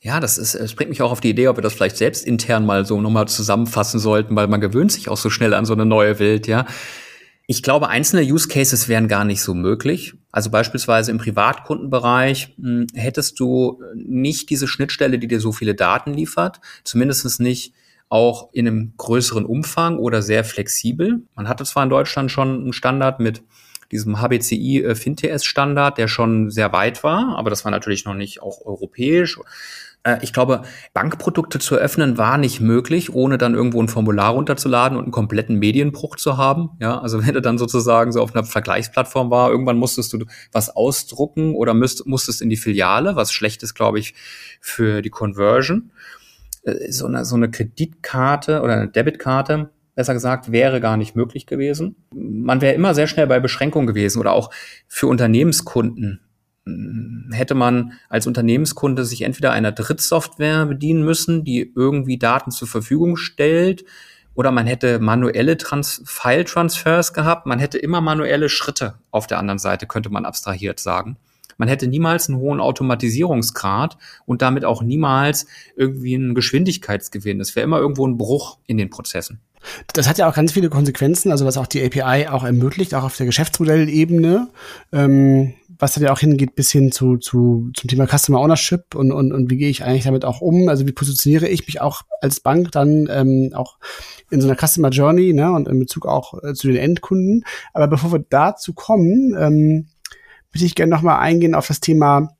Ja, das ist, es bringt mich auch auf die Idee, ob wir das vielleicht selbst intern mal so nochmal zusammenfassen sollten, weil man gewöhnt sich auch so schnell an so eine neue Welt, ja. Ich glaube, einzelne Use Cases wären gar nicht so möglich. Also beispielsweise im Privatkundenbereich mh, hm, hättest du nicht diese Schnittstelle, die dir so viele Daten liefert, zumindest nicht auch in einem größeren Umfang oder sehr flexibel. Man hatte zwar in Deutschland schon einen Standard mit diesem HBCI äh, FinTS-Standard, der schon sehr weit war, aber das war natürlich noch nicht auch europäisch. Äh, ich glaube, Bankprodukte zu öffnen war nicht möglich, ohne dann irgendwo ein Formular runterzuladen und einen kompletten Medienbruch zu haben. Ja, also wenn du dann sozusagen so auf einer Vergleichsplattform war, irgendwann musstest du was ausdrucken oder müsst, musstest in die Filiale, was schlecht ist, glaube ich, für die Conversion. Äh, so eine, so eine Kreditkarte oder eine Debitkarte besser gesagt, wäre gar nicht möglich gewesen. Man wäre immer sehr schnell bei Beschränkungen gewesen oder auch für Unternehmenskunden hm, hätte man als Unternehmenskunde sich entweder einer Drittsoftware bedienen müssen, die irgendwie Daten zur Verfügung stellt, oder man hätte manuelle Trans File-Transfers gehabt. Man hätte immer manuelle Schritte auf der anderen Seite, könnte man abstrahiert sagen. Man hätte niemals einen hohen Automatisierungsgrad und damit auch niemals irgendwie einen Geschwindigkeitsgewinn. Es wäre immer irgendwo ein Bruch in den Prozessen. Das hat ja auch ganz viele Konsequenzen, also was auch die API auch ermöglicht, auch auf der Geschäftsmodellebene. Ähm, was dann ja auch hingeht bis hin zu, zu zum Thema Customer Ownership und, und, und wie gehe ich eigentlich damit auch um? Also wie positioniere ich mich auch als Bank dann ähm, auch in so einer Customer Journey ne, und in Bezug auch äh, zu den Endkunden. Aber bevor wir dazu kommen, ähm, würde ich gerne nochmal eingehen auf das Thema,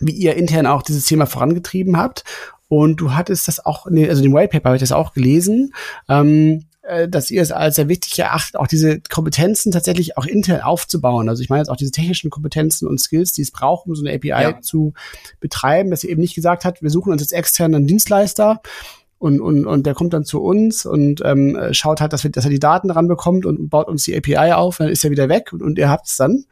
wie ihr intern auch dieses Thema vorangetrieben habt. Und du hattest das auch, nee, also den White Paper habe ich das auch gelesen. Ähm, äh, dass ihr es als sehr wichtig erachtet, auch diese Kompetenzen tatsächlich auch intern aufzubauen. Also ich meine jetzt auch diese technischen Kompetenzen und Skills, die es braucht, um so eine API ja. zu betreiben, dass ihr eben nicht gesagt habt, wir suchen uns jetzt externen Dienstleister und, und, und der kommt dann zu uns und ähm, schaut halt, dass, wir, dass er die Daten ranbekommt und baut uns die API auf, dann ist er wieder weg und, und ihr habt es dann.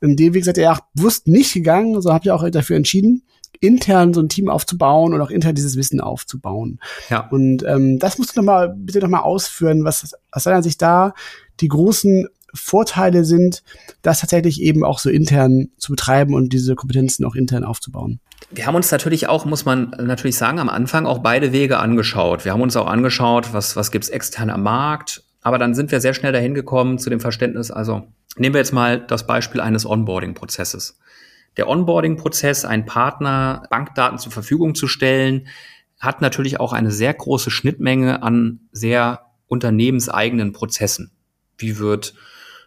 In dem Weg seid ihr ja bewusst nicht gegangen, so habt ihr auch dafür entschieden, intern so ein Team aufzubauen und auch intern dieses Wissen aufzubauen. Ja. Und ähm, das musst du noch mal bitte noch mal ausführen, was aus deiner Sicht da die großen Vorteile sind, das tatsächlich eben auch so intern zu betreiben und diese Kompetenzen auch intern aufzubauen. Wir haben uns natürlich auch, muss man natürlich sagen, am Anfang auch beide Wege angeschaut. Wir haben uns auch angeschaut, was, was gibt's extern am Markt. Aber dann sind wir sehr schnell dahin gekommen zu dem Verständnis, also nehmen wir jetzt mal das Beispiel eines Onboarding-Prozesses der Onboarding-Prozess, einen Partner Bankdaten zur Verfügung zu stellen, hat natürlich auch eine sehr große Schnittmenge an sehr unternehmenseigenen Prozessen. Wie wird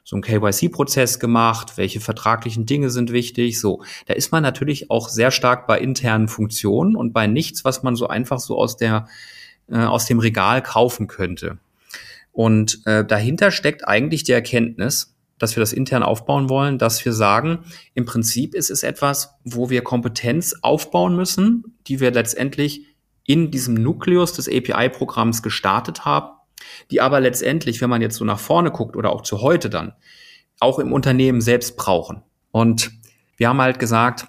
so ein KYC-Prozess gemacht? Welche vertraglichen Dinge sind wichtig? So, da ist man natürlich auch sehr stark bei internen Funktionen und bei nichts, was man so einfach so aus der äh, aus dem Regal kaufen könnte. Und äh, dahinter steckt eigentlich die Erkenntnis, dass wir das intern aufbauen wollen, dass wir sagen, im Prinzip ist es etwas, wo wir Kompetenz aufbauen müssen, die wir letztendlich in diesem Nukleus des API-Programms gestartet haben, die aber letztendlich, wenn man jetzt so nach vorne guckt oder auch zu heute dann, auch im Unternehmen selbst brauchen. Und wir haben halt gesagt,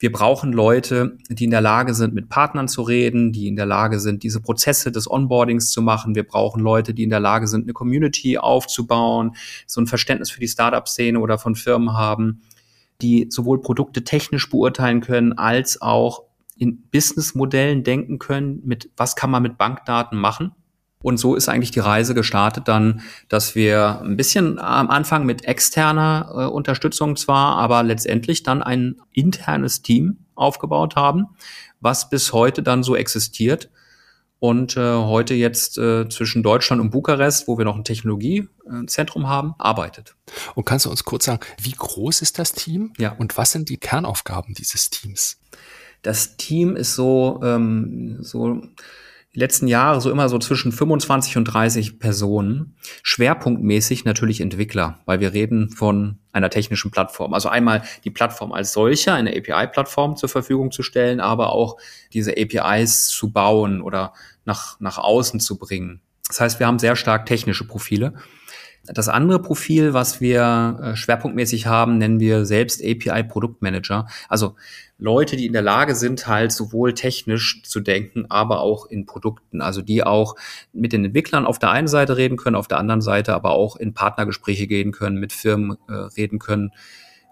wir brauchen Leute, die in der Lage sind, mit Partnern zu reden, die in der Lage sind, diese Prozesse des Onboardings zu machen. Wir brauchen Leute, die in der Lage sind, eine Community aufzubauen, so ein Verständnis für die Startup-Szene oder von Firmen haben, die sowohl Produkte technisch beurteilen können, als auch in Businessmodellen denken können, mit was kann man mit Bankdaten machen. Und so ist eigentlich die Reise gestartet dann, dass wir ein bisschen am Anfang mit externer äh, Unterstützung zwar, aber letztendlich dann ein internes Team aufgebaut haben, was bis heute dann so existiert und äh, heute jetzt äh, zwischen Deutschland und Bukarest, wo wir noch ein Technologiezentrum haben, arbeitet. Und kannst du uns kurz sagen, wie groß ist das Team? Ja. Und was sind die Kernaufgaben dieses Teams? Das Team ist so, ähm, so die letzten Jahre so immer so zwischen 25 und 30 Personen. Schwerpunktmäßig natürlich Entwickler, weil wir reden von einer technischen Plattform. Also einmal die Plattform als solche, eine API-Plattform zur Verfügung zu stellen, aber auch diese APIs zu bauen oder nach, nach außen zu bringen. Das heißt, wir haben sehr stark technische Profile. Das andere Profil, was wir äh, schwerpunktmäßig haben, nennen wir selbst API Produktmanager. Also Leute, die in der Lage sind, halt sowohl technisch zu denken, aber auch in Produkten. Also die auch mit den Entwicklern auf der einen Seite reden können, auf der anderen Seite aber auch in Partnergespräche gehen können, mit Firmen äh, reden können,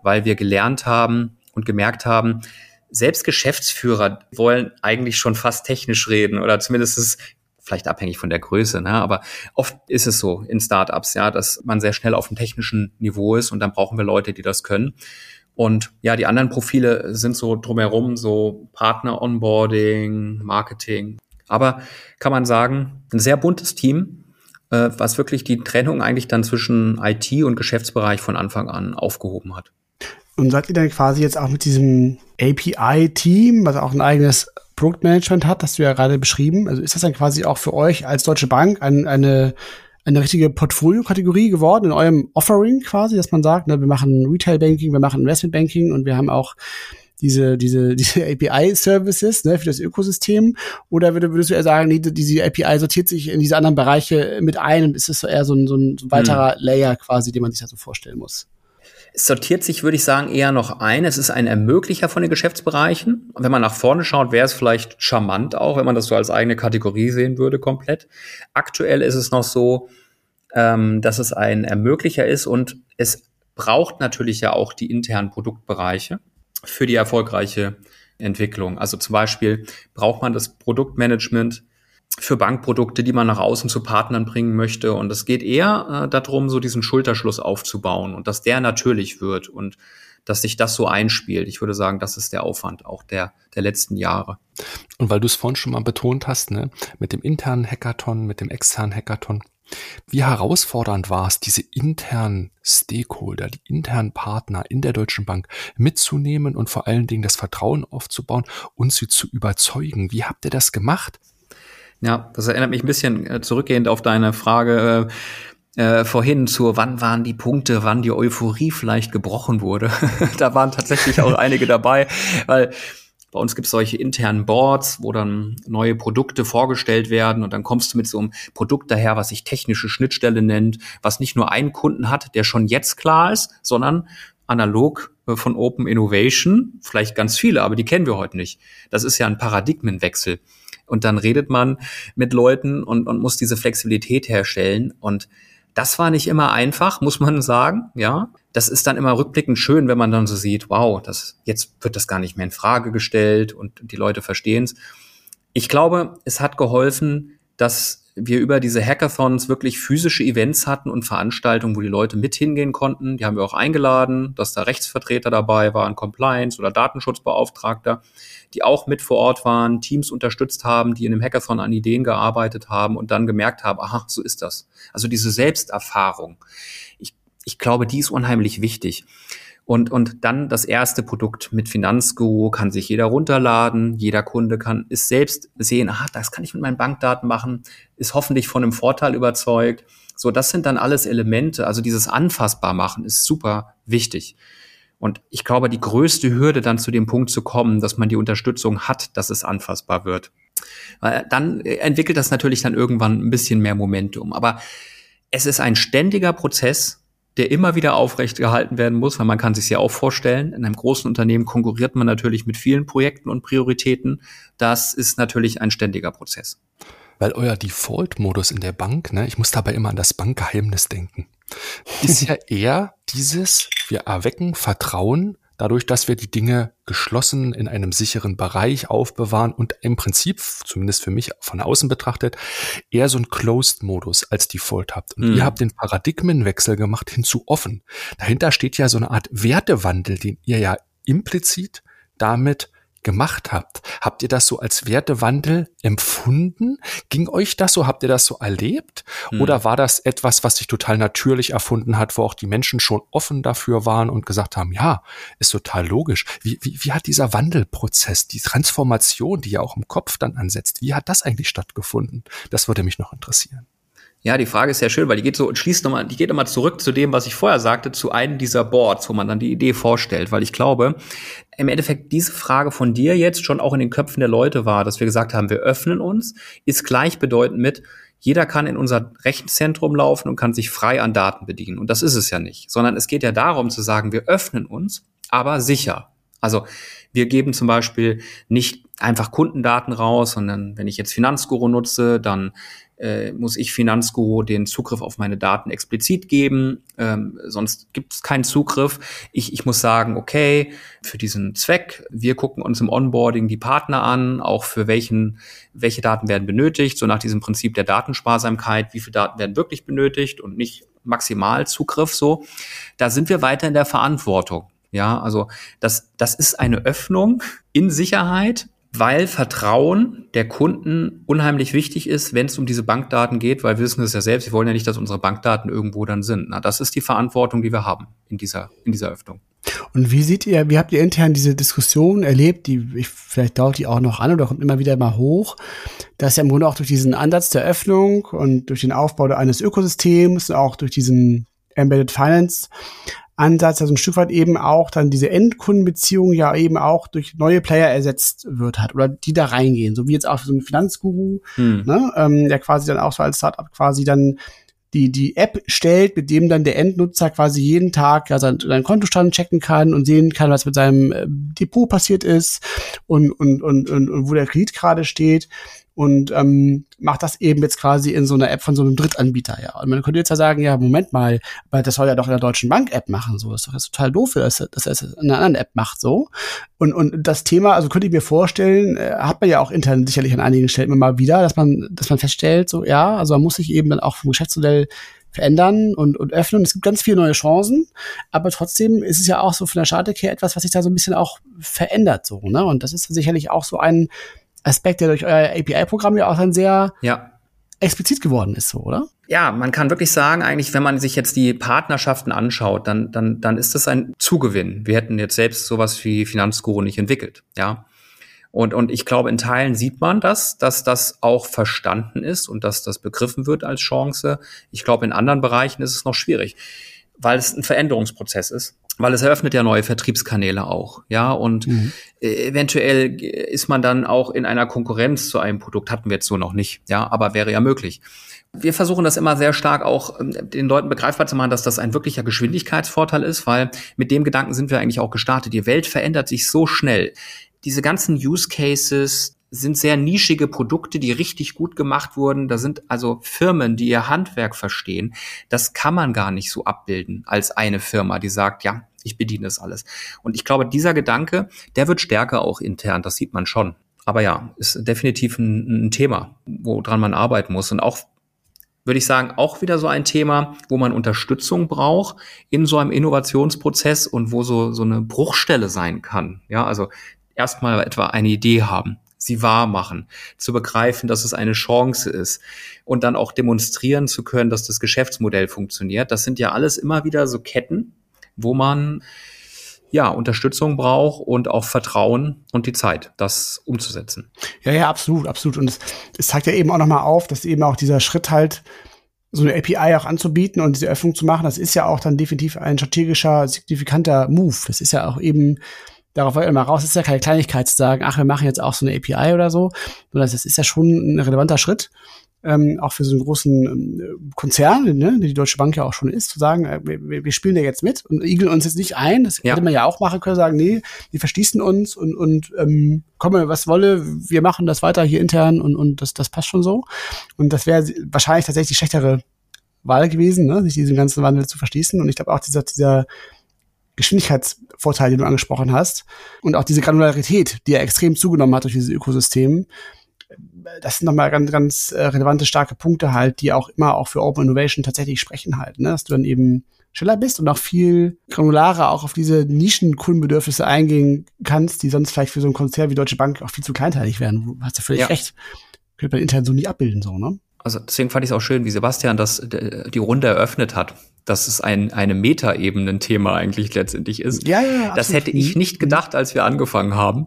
weil wir gelernt haben und gemerkt haben, selbst Geschäftsführer wollen eigentlich schon fast technisch reden oder zumindest vielleicht abhängig von der Größe, ne? aber oft ist es so in Startups, ja, dass man sehr schnell auf dem technischen Niveau ist und dann brauchen wir Leute, die das können. Und ja, die anderen Profile sind so drumherum, so Partner Onboarding, Marketing. Aber kann man sagen, ein sehr buntes Team, äh, was wirklich die Trennung eigentlich dann zwischen IT und Geschäftsbereich von Anfang an aufgehoben hat. Und seid ihr dann quasi jetzt auch mit diesem API-Team, was auch ein eigenes Produktmanagement hat, das du ja gerade beschrieben. Also ist das dann quasi auch für euch als Deutsche Bank ein, eine, eine richtige Portfolio-Kategorie geworden in eurem Offering quasi, dass man sagt, ne, wir machen Retail-Banking, wir machen Investment-Banking und wir haben auch diese, diese, diese API-Services ne, für das Ökosystem? Oder würdest, du eher sagen, nee, diese API sortiert sich in diese anderen Bereiche mit ein und ist es so eher so ein, so ein, so ein weiterer hm. Layer quasi, den man sich da so vorstellen muss? Sortiert sich, würde ich sagen, eher noch ein. Es ist ein Ermöglicher von den Geschäftsbereichen. Und wenn man nach vorne schaut, wäre es vielleicht charmant auch, wenn man das so als eigene Kategorie sehen würde, komplett. Aktuell ist es noch so, ähm, dass es ein Ermöglicher ist und es braucht natürlich ja auch die internen Produktbereiche für die erfolgreiche Entwicklung. Also zum Beispiel braucht man das Produktmanagement für Bankprodukte, die man nach außen zu Partnern bringen möchte. Und es geht eher äh, darum, so diesen Schulterschluss aufzubauen und dass der natürlich wird und dass sich das so einspielt. Ich würde sagen, das ist der Aufwand auch der, der letzten Jahre. Und weil du es vorhin schon mal betont hast, ne, mit dem internen Hackathon, mit dem externen Hackathon, wie herausfordernd war es, diese internen Stakeholder, die internen Partner in der Deutschen Bank mitzunehmen und vor allen Dingen das Vertrauen aufzubauen und sie zu überzeugen? Wie habt ihr das gemacht? Ja, das erinnert mich ein bisschen äh, zurückgehend auf deine Frage äh, äh, vorhin zu, wann waren die Punkte, wann die Euphorie vielleicht gebrochen wurde. da waren tatsächlich auch einige dabei, weil bei uns gibt es solche internen Boards, wo dann neue Produkte vorgestellt werden und dann kommst du mit so einem Produkt daher, was sich technische Schnittstelle nennt, was nicht nur einen Kunden hat, der schon jetzt klar ist, sondern analog äh, von Open Innovation, vielleicht ganz viele, aber die kennen wir heute nicht. Das ist ja ein Paradigmenwechsel. Und dann redet man mit Leuten und, und muss diese Flexibilität herstellen. Und das war nicht immer einfach, muss man sagen, ja. Das ist dann immer rückblickend schön, wenn man dann so sieht, wow, das, jetzt wird das gar nicht mehr in Frage gestellt und die Leute verstehen es. Ich glaube, es hat geholfen, dass wir über diese Hackathons wirklich physische Events hatten und Veranstaltungen, wo die Leute mit hingehen konnten. Die haben wir auch eingeladen, dass da Rechtsvertreter dabei waren, Compliance oder Datenschutzbeauftragter, die auch mit vor Ort waren, Teams unterstützt haben, die in einem Hackathon an Ideen gearbeitet haben und dann gemerkt haben, aha, so ist das. Also diese Selbsterfahrung. Ich, ich glaube, die ist unheimlich wichtig. Und, und dann das erste Produkt mit Finanzguru kann sich jeder runterladen. Jeder Kunde kann es selbst sehen, ah, das kann ich mit meinen Bankdaten machen, ist hoffentlich von einem Vorteil überzeugt. So, das sind dann alles Elemente. Also dieses anfassbar machen ist super wichtig. Und ich glaube, die größte Hürde dann zu dem Punkt zu kommen, dass man die Unterstützung hat, dass es anfassbar wird. Weil dann entwickelt das natürlich dann irgendwann ein bisschen mehr Momentum. Aber es ist ein ständiger Prozess, der immer wieder aufrecht gehalten werden muss, weil man kann sich ja auch vorstellen, in einem großen Unternehmen konkurriert man natürlich mit vielen Projekten und Prioritäten. Das ist natürlich ein ständiger Prozess. Weil euer Default-Modus in der Bank, ne, ich muss dabei immer an das Bankgeheimnis denken, ist ja eher dieses, wir erwecken Vertrauen dadurch, dass wir die Dinge geschlossen in einem sicheren Bereich aufbewahren und im Prinzip, zumindest für mich von außen betrachtet, eher so ein Closed-Modus als Default habt. Und mhm. ihr habt den Paradigmenwechsel gemacht hin zu offen. Dahinter steht ja so eine Art Wertewandel, den ihr ja implizit damit gemacht habt. Habt ihr das so als Wertewandel empfunden? Ging euch das so? Habt ihr das so erlebt? Hm. Oder war das etwas, was sich total natürlich erfunden hat, wo auch die Menschen schon offen dafür waren und gesagt haben, ja, ist total logisch. Wie, wie, wie hat dieser Wandelprozess, die Transformation, die ja auch im Kopf dann ansetzt, wie hat das eigentlich stattgefunden? Das würde mich noch interessieren. Ja, die Frage ist sehr schön, weil die geht so und schließt nochmal, die geht nochmal zurück zu dem, was ich vorher sagte, zu einem dieser Boards, wo man dann die Idee vorstellt, weil ich glaube, im Endeffekt diese Frage von dir jetzt schon auch in den Köpfen der Leute war, dass wir gesagt haben, wir öffnen uns, ist gleichbedeutend mit, jeder kann in unser Rechenzentrum laufen und kann sich frei an Daten bedienen. Und das ist es ja nicht, sondern es geht ja darum zu sagen, wir öffnen uns, aber sicher. Also wir geben zum Beispiel nicht einfach Kundendaten raus, sondern wenn ich jetzt Finanzguru nutze, dann äh, muss ich Finanzguru den Zugriff auf meine Daten explizit geben, ähm, sonst gibt es keinen Zugriff. Ich, ich muss sagen, okay, für diesen Zweck, wir gucken uns im Onboarding die Partner an, auch für welchen, welche Daten werden benötigt, so nach diesem Prinzip der Datensparsamkeit, wie viele Daten werden wirklich benötigt und nicht Maximalzugriff so. Da sind wir weiter in der Verantwortung. Ja, also das, das ist eine Öffnung in Sicherheit, weil Vertrauen der Kunden unheimlich wichtig ist, wenn es um diese Bankdaten geht, weil wir wissen es ja selbst, wir wollen ja nicht, dass unsere Bankdaten irgendwo dann sind. Na, das ist die Verantwortung, die wir haben in dieser, in dieser Öffnung. Und wie seht ihr, wie habt ihr intern diese Diskussion erlebt, die ich, vielleicht dauert die auch noch an oder kommt immer wieder mal hoch, dass ja im Grunde auch durch diesen Ansatz der Öffnung und durch den Aufbau eines Ökosystems, auch durch diesen Embedded Finance Ansatz, also ein Stück weit eben auch dann diese Endkundenbeziehung ja eben auch durch neue Player ersetzt wird hat oder die da reingehen, so wie jetzt auch so ein Finanzguru, hm. ne, ähm, der quasi dann auch so als Startup quasi dann die, die App stellt, mit dem dann der Endnutzer quasi jeden Tag ja seinen, seinen Kontostand checken kann und sehen kann, was mit seinem äh, Depot passiert ist und, und, und, und, und wo der Kredit gerade steht und ähm, macht das eben jetzt quasi in so einer App von so einem Drittanbieter, ja. Und man könnte jetzt ja sagen, ja, Moment mal, aber das soll ja doch in der Deutschen Bank App machen, so. Das ist doch jetzt total doof, dass, dass er es in einer anderen App macht, so. Und, und das Thema, also könnte ich mir vorstellen, äh, hat man ja auch intern sicherlich an einigen Stellen immer mal wieder, dass man, dass man feststellt, so, ja, also man muss sich eben dann auch vom Geschäftsmodell verändern und, und öffnen. Es gibt ganz viele neue Chancen, aber trotzdem ist es ja auch so von der her etwas, was sich da so ein bisschen auch verändert, so, ne? Und das ist sicherlich auch so ein Aspekt, der durch euer API-Programm ja auch dann sehr ja. explizit geworden ist, so, oder? Ja, man kann wirklich sagen, eigentlich, wenn man sich jetzt die Partnerschaften anschaut, dann, dann, dann ist das ein Zugewinn. Wir hätten jetzt selbst sowas wie Finanzguru nicht entwickelt, ja. Und, und ich glaube, in Teilen sieht man das, dass das auch verstanden ist und dass das begriffen wird als Chance. Ich glaube, in anderen Bereichen ist es noch schwierig, weil es ein Veränderungsprozess ist weil es eröffnet ja neue Vertriebskanäle auch, ja, und mhm. eventuell ist man dann auch in einer Konkurrenz zu einem Produkt, hatten wir jetzt so noch nicht, ja, aber wäre ja möglich. Wir versuchen das immer sehr stark auch ähm, den Leuten begreifbar zu machen, dass das ein wirklicher Geschwindigkeitsvorteil ist, weil mit dem Gedanken sind wir eigentlich auch gestartet. Die Welt verändert sich so schnell diese ganzen Use Cases sind sehr nischige Produkte, die richtig gut gemacht wurden. Da sind also Firmen, die ihr Handwerk verstehen. Das kann man gar nicht so abbilden als eine Firma, die sagt, ja, ich bediene das alles. Und ich glaube, dieser Gedanke, der wird stärker auch intern. Das sieht man schon. Aber ja, ist definitiv ein, ein Thema, woran man arbeiten muss. Und auch würde ich sagen, auch wieder so ein Thema, wo man Unterstützung braucht in so einem Innovationsprozess und wo so, so eine Bruchstelle sein kann. Ja, also erstmal etwa eine Idee haben, sie wahr machen, zu begreifen, dass es eine Chance ist und dann auch demonstrieren zu können, dass das Geschäftsmodell funktioniert. Das sind ja alles immer wieder so Ketten, wo man ja, Unterstützung braucht und auch Vertrauen und die Zeit, das umzusetzen. Ja, ja, absolut, absolut. Und es, es zeigt ja eben auch nochmal auf, dass eben auch dieser Schritt halt, so eine API auch anzubieten und diese Öffnung zu machen, das ist ja auch dann definitiv ein strategischer, signifikanter Move. Das ist ja auch eben darauf wollte ich immer raus, ist ja keine Kleinigkeit zu sagen, ach, wir machen jetzt auch so eine API oder so, sondern das ist ja schon ein relevanter Schritt, ähm, auch für so einen großen ähm, Konzern, ne, die Deutsche Bank ja auch schon ist, zu sagen, äh, wir, wir spielen da jetzt mit und igeln uns jetzt nicht ein. Das ja. hätte man ja auch machen können, sagen, nee, die verschließen uns und, und ähm, komme, was wolle, wir machen das weiter hier intern und, und das, das passt schon so. Und das wäre wahrscheinlich tatsächlich die schlechtere Wahl gewesen, ne, sich diesen ganzen Wandel zu verschließen. Und ich glaube auch dieser, dieser Geschwindigkeitsvorteil, den du angesprochen hast, und auch diese Granularität, die ja extrem zugenommen hat durch dieses Ökosystem, das sind nochmal ganz, ganz äh, relevante, starke Punkte halt, die auch immer auch für Open Innovation tatsächlich sprechen halt, ne? dass du dann eben schneller bist und auch viel granularer auch auf diese Nischenkundenbedürfnisse eingehen kannst, die sonst vielleicht für so ein Konzern wie Deutsche Bank auch viel zu kleinteilig wären. Du hast ja völlig ja. recht. Könnte man intern so nie abbilden, so, ne? Also deswegen fand ich es auch schön, wie Sebastian das die Runde eröffnet hat dass es ein eine Metaebenen-Thema eigentlich letztendlich ist. Ja, ja, das hätte ich nicht gedacht, als wir angefangen haben.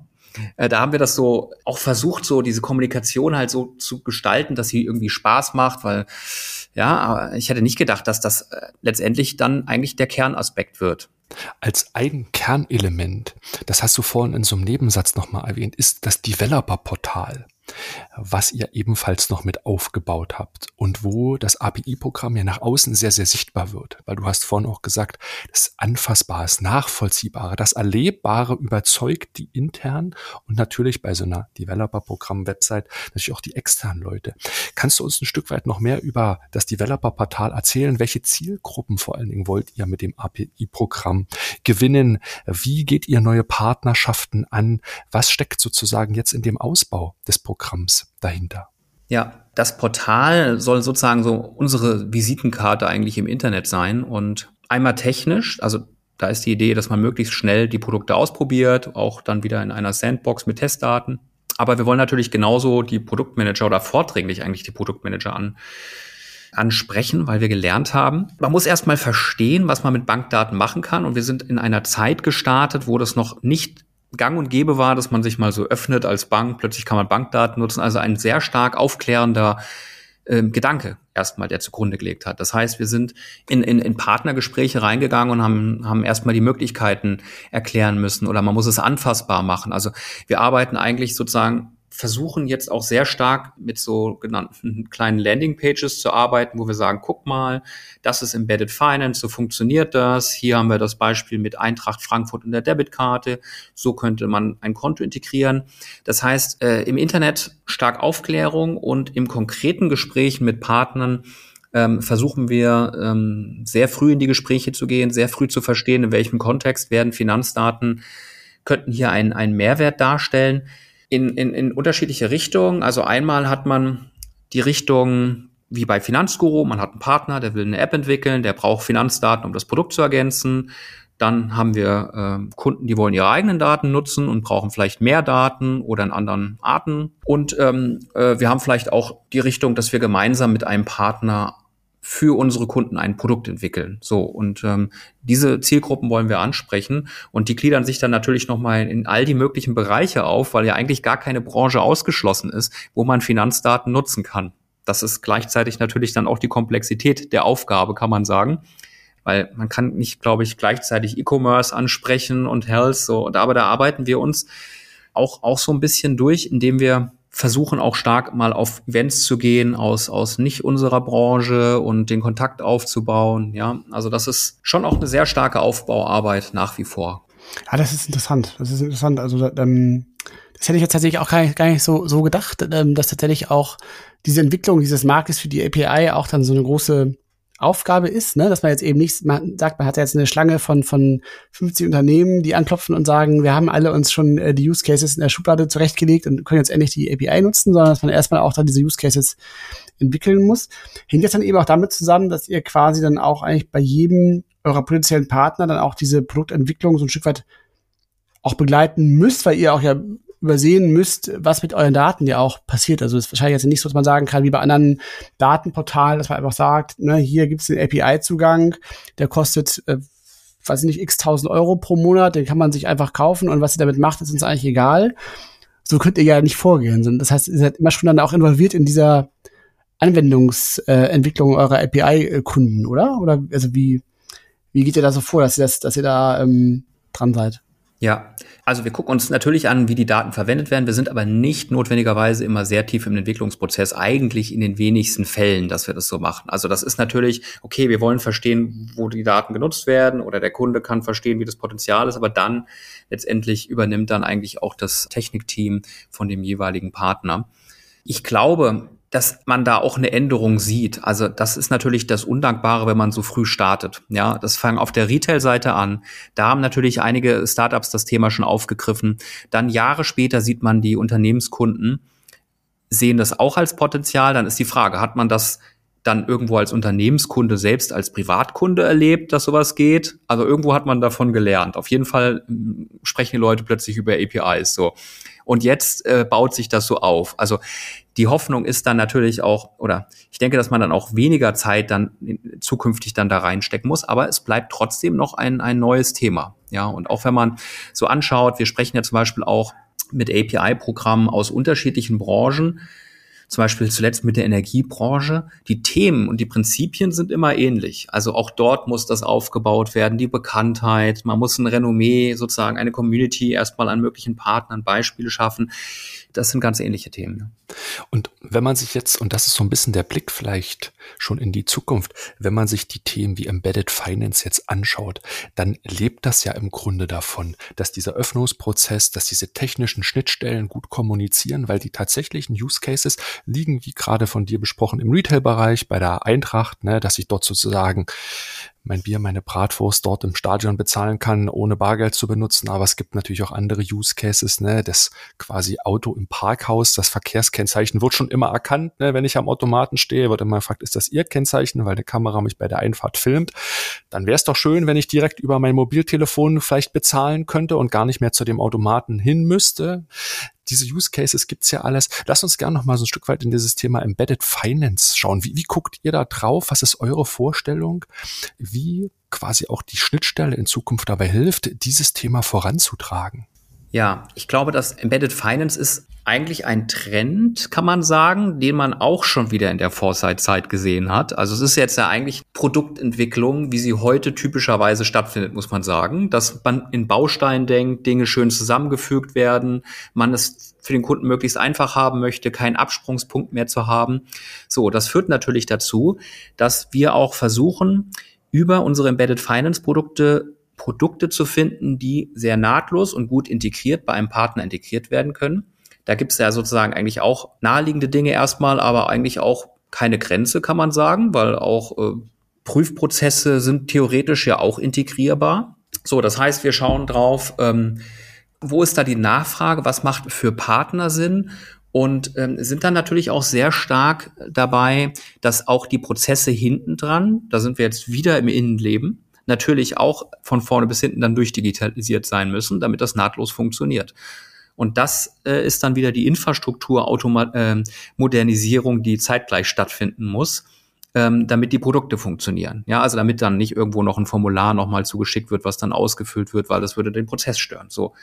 Äh, da haben wir das so auch versucht, so diese Kommunikation halt so zu gestalten, dass sie irgendwie Spaß macht, weil ja, aber ich hätte nicht gedacht, dass das äh, letztendlich dann eigentlich der Kernaspekt wird. Als ein Kernelement, das hast du vorhin in so einem Nebensatz nochmal erwähnt, ist das Developer-Portal was ihr ebenfalls noch mit aufgebaut habt und wo das API-Programm ja nach außen sehr, sehr sichtbar wird. Weil du hast vorhin auch gesagt, das Anfassbare, das Nachvollziehbare, das Erlebbare überzeugt die internen und natürlich bei so einer Developer-Programm-Website natürlich auch die externen Leute. Kannst du uns ein Stück weit noch mehr über das Developer-Portal erzählen? Welche Zielgruppen vor allen Dingen wollt ihr mit dem API-Programm gewinnen? Wie geht ihr neue Partnerschaften an? Was steckt sozusagen jetzt in dem Ausbau des Programms? Programms dahinter. Ja, das Portal soll sozusagen so unsere Visitenkarte eigentlich im Internet sein und einmal technisch, also da ist die Idee, dass man möglichst schnell die Produkte ausprobiert, auch dann wieder in einer Sandbox mit Testdaten. Aber wir wollen natürlich genauso die Produktmanager oder vordringlich eigentlich die Produktmanager an, ansprechen, weil wir gelernt haben. Man muss erstmal verstehen, was man mit Bankdaten machen kann. Und wir sind in einer Zeit gestartet, wo das noch nicht gang und gäbe war, dass man sich mal so öffnet als Bank, plötzlich kann man Bankdaten nutzen, also ein sehr stark aufklärender äh, Gedanke erstmal, der zugrunde gelegt hat. Das heißt, wir sind in, in, in Partnergespräche reingegangen und haben, haben erstmal die Möglichkeiten erklären müssen oder man muss es anfassbar machen. Also wir arbeiten eigentlich sozusagen versuchen jetzt auch sehr stark mit so genannten kleinen Landingpages zu arbeiten, wo wir sagen, guck mal, das ist Embedded Finance, so funktioniert das. Hier haben wir das Beispiel mit Eintracht Frankfurt und der Debitkarte. So könnte man ein Konto integrieren. Das heißt, äh, im Internet stark Aufklärung und im konkreten Gespräch mit Partnern ähm, versuchen wir ähm, sehr früh in die Gespräche zu gehen, sehr früh zu verstehen, in welchem Kontext werden Finanzdaten, könnten hier einen, einen Mehrwert darstellen in, in, in unterschiedliche Richtungen. Also einmal hat man die Richtung wie bei Finanzguru, man hat einen Partner, der will eine App entwickeln, der braucht Finanzdaten, um das Produkt zu ergänzen. Dann haben wir äh, Kunden, die wollen ihre eigenen Daten nutzen und brauchen vielleicht mehr Daten oder in anderen Arten. Und ähm, äh, wir haben vielleicht auch die Richtung, dass wir gemeinsam mit einem Partner für unsere Kunden ein Produkt entwickeln. So und ähm, diese Zielgruppen wollen wir ansprechen und die gliedern sich dann natürlich noch mal in all die möglichen Bereiche auf, weil ja eigentlich gar keine Branche ausgeschlossen ist, wo man Finanzdaten nutzen kann. Das ist gleichzeitig natürlich dann auch die Komplexität der Aufgabe, kann man sagen weil man kann nicht, glaube ich, gleichzeitig E-Commerce ansprechen und Health so. Und aber da arbeiten wir uns auch auch so ein bisschen durch, indem wir versuchen auch stark mal auf Events zu gehen aus aus nicht unserer Branche und den Kontakt aufzubauen. Ja, also das ist schon auch eine sehr starke Aufbauarbeit nach wie vor. Ja, das ist interessant. Das ist interessant. Also ähm, das hätte ich jetzt tatsächlich auch gar nicht, gar nicht so so gedacht, ähm, dass tatsächlich auch diese Entwicklung dieses Marktes für die API auch dann so eine große Aufgabe ist, ne, dass man jetzt eben nicht man sagt, man hat jetzt eine Schlange von von 50 Unternehmen, die anklopfen und sagen, wir haben alle uns schon äh, die Use Cases in der Schublade zurechtgelegt und können jetzt endlich die API nutzen, sondern dass man erstmal auch dann diese Use Cases entwickeln muss. Hängt jetzt dann eben auch damit zusammen, dass ihr quasi dann auch eigentlich bei jedem eurer potenziellen Partner dann auch diese Produktentwicklung so ein Stück weit auch begleiten müsst, weil ihr auch ja übersehen müsst, was mit euren Daten ja auch passiert. Also es ist wahrscheinlich jetzt nicht so, dass man sagen kann, wie bei anderen Datenportalen, dass man einfach sagt, ne, hier gibt es den API-Zugang, der kostet, äh, weiß ich nicht, x tausend Euro pro Monat, den kann man sich einfach kaufen und was ihr damit macht, ist uns eigentlich egal. So könnt ihr ja nicht vorgehen. Das heißt, ihr seid immer schon dann auch involviert in dieser Anwendungsentwicklung äh, eurer API-Kunden, oder? Oder also wie, wie geht ihr da so vor, dass ihr das, dass ihr da ähm, dran seid? Ja, also wir gucken uns natürlich an, wie die Daten verwendet werden. Wir sind aber nicht notwendigerweise immer sehr tief im Entwicklungsprozess, eigentlich in den wenigsten Fällen, dass wir das so machen. Also das ist natürlich, okay, wir wollen verstehen, wo die Daten genutzt werden oder der Kunde kann verstehen, wie das Potenzial ist, aber dann letztendlich übernimmt dann eigentlich auch das Technikteam von dem jeweiligen Partner. Ich glaube, dass man da auch eine Änderung sieht. Also das ist natürlich das Undankbare, wenn man so früh startet. Ja, das fangen auf der Retail-Seite an. Da haben natürlich einige Startups das Thema schon aufgegriffen. Dann Jahre später sieht man die Unternehmenskunden sehen das auch als Potenzial. Dann ist die Frage, hat man das dann irgendwo als Unternehmenskunde selbst als Privatkunde erlebt, dass sowas geht. Also irgendwo hat man davon gelernt. Auf jeden Fall hm, sprechen die Leute plötzlich über APIs so. Und jetzt äh, baut sich das so auf. Also die Hoffnung ist dann natürlich auch, oder ich denke, dass man dann auch weniger Zeit dann zukünftig dann da reinstecken muss, aber es bleibt trotzdem noch ein, ein neues Thema. Ja, und auch wenn man so anschaut, wir sprechen ja zum Beispiel auch mit API-Programmen aus unterschiedlichen Branchen, zum Beispiel zuletzt mit der Energiebranche, die Themen und die Prinzipien sind immer ähnlich. Also auch dort muss das aufgebaut werden, die Bekanntheit, man muss ein Renommee, sozusagen eine Community erstmal an möglichen Partnern Beispiele schaffen. Das sind ganz ähnliche Themen. Und wenn man sich jetzt, und das ist so ein bisschen der Blick vielleicht schon in die Zukunft, wenn man sich die Themen wie Embedded Finance jetzt anschaut, dann lebt das ja im Grunde davon, dass dieser Öffnungsprozess, dass diese technischen Schnittstellen gut kommunizieren, weil die tatsächlichen Use Cases liegen, wie gerade von dir besprochen, im Retail-Bereich, bei der Eintracht, ne, dass ich dort sozusagen mein Bier, meine Bratwurst dort im Stadion bezahlen kann, ohne Bargeld zu benutzen. Aber es gibt natürlich auch andere Use Cases, ne? Das quasi Auto im Parkhaus, das Verkehrskennzeichen wird schon immer erkannt, ne? Wenn ich am Automaten stehe, wird immer gefragt, ist das Ihr Kennzeichen, weil eine Kamera mich bei der Einfahrt filmt. Dann wäre es doch schön, wenn ich direkt über mein Mobiltelefon vielleicht bezahlen könnte und gar nicht mehr zu dem Automaten hin müsste diese Use Cases gibt's ja alles. Lass uns gerne noch mal so ein Stück weit in dieses Thema Embedded Finance schauen. Wie, wie guckt ihr da drauf? Was ist eure Vorstellung? Wie quasi auch die Schnittstelle in Zukunft dabei hilft, dieses Thema voranzutragen? Ja, ich glaube, dass Embedded Finance ist eigentlich ein Trend, kann man sagen, den man auch schon wieder in der Foresight-Zeit gesehen hat. Also es ist jetzt ja eigentlich Produktentwicklung, wie sie heute typischerweise stattfindet, muss man sagen, dass man in Bausteinen denkt, Dinge schön zusammengefügt werden, man es für den Kunden möglichst einfach haben möchte, keinen Absprungspunkt mehr zu haben. So, das führt natürlich dazu, dass wir auch versuchen, über unsere Embedded Finance Produkte Produkte zu finden, die sehr nahtlos und gut integriert bei einem Partner integriert werden können. Da gibt es ja sozusagen eigentlich auch naheliegende Dinge erstmal, aber eigentlich auch keine Grenze, kann man sagen, weil auch äh, Prüfprozesse sind theoretisch ja auch integrierbar. So, das heißt, wir schauen drauf, ähm, wo ist da die Nachfrage, was macht für Partner Sinn und ähm, sind dann natürlich auch sehr stark dabei, dass auch die Prozesse hinten dran, da sind wir jetzt wieder im Innenleben, natürlich auch von vorne bis hinten dann durchdigitalisiert sein müssen, damit das nahtlos funktioniert. Und das äh, ist dann wieder die Infrastruktur-Modernisierung, äh, die zeitgleich stattfinden muss, ähm, damit die Produkte funktionieren. Ja, also damit dann nicht irgendwo noch ein Formular nochmal zugeschickt wird, was dann ausgefüllt wird, weil das würde den Prozess stören. So.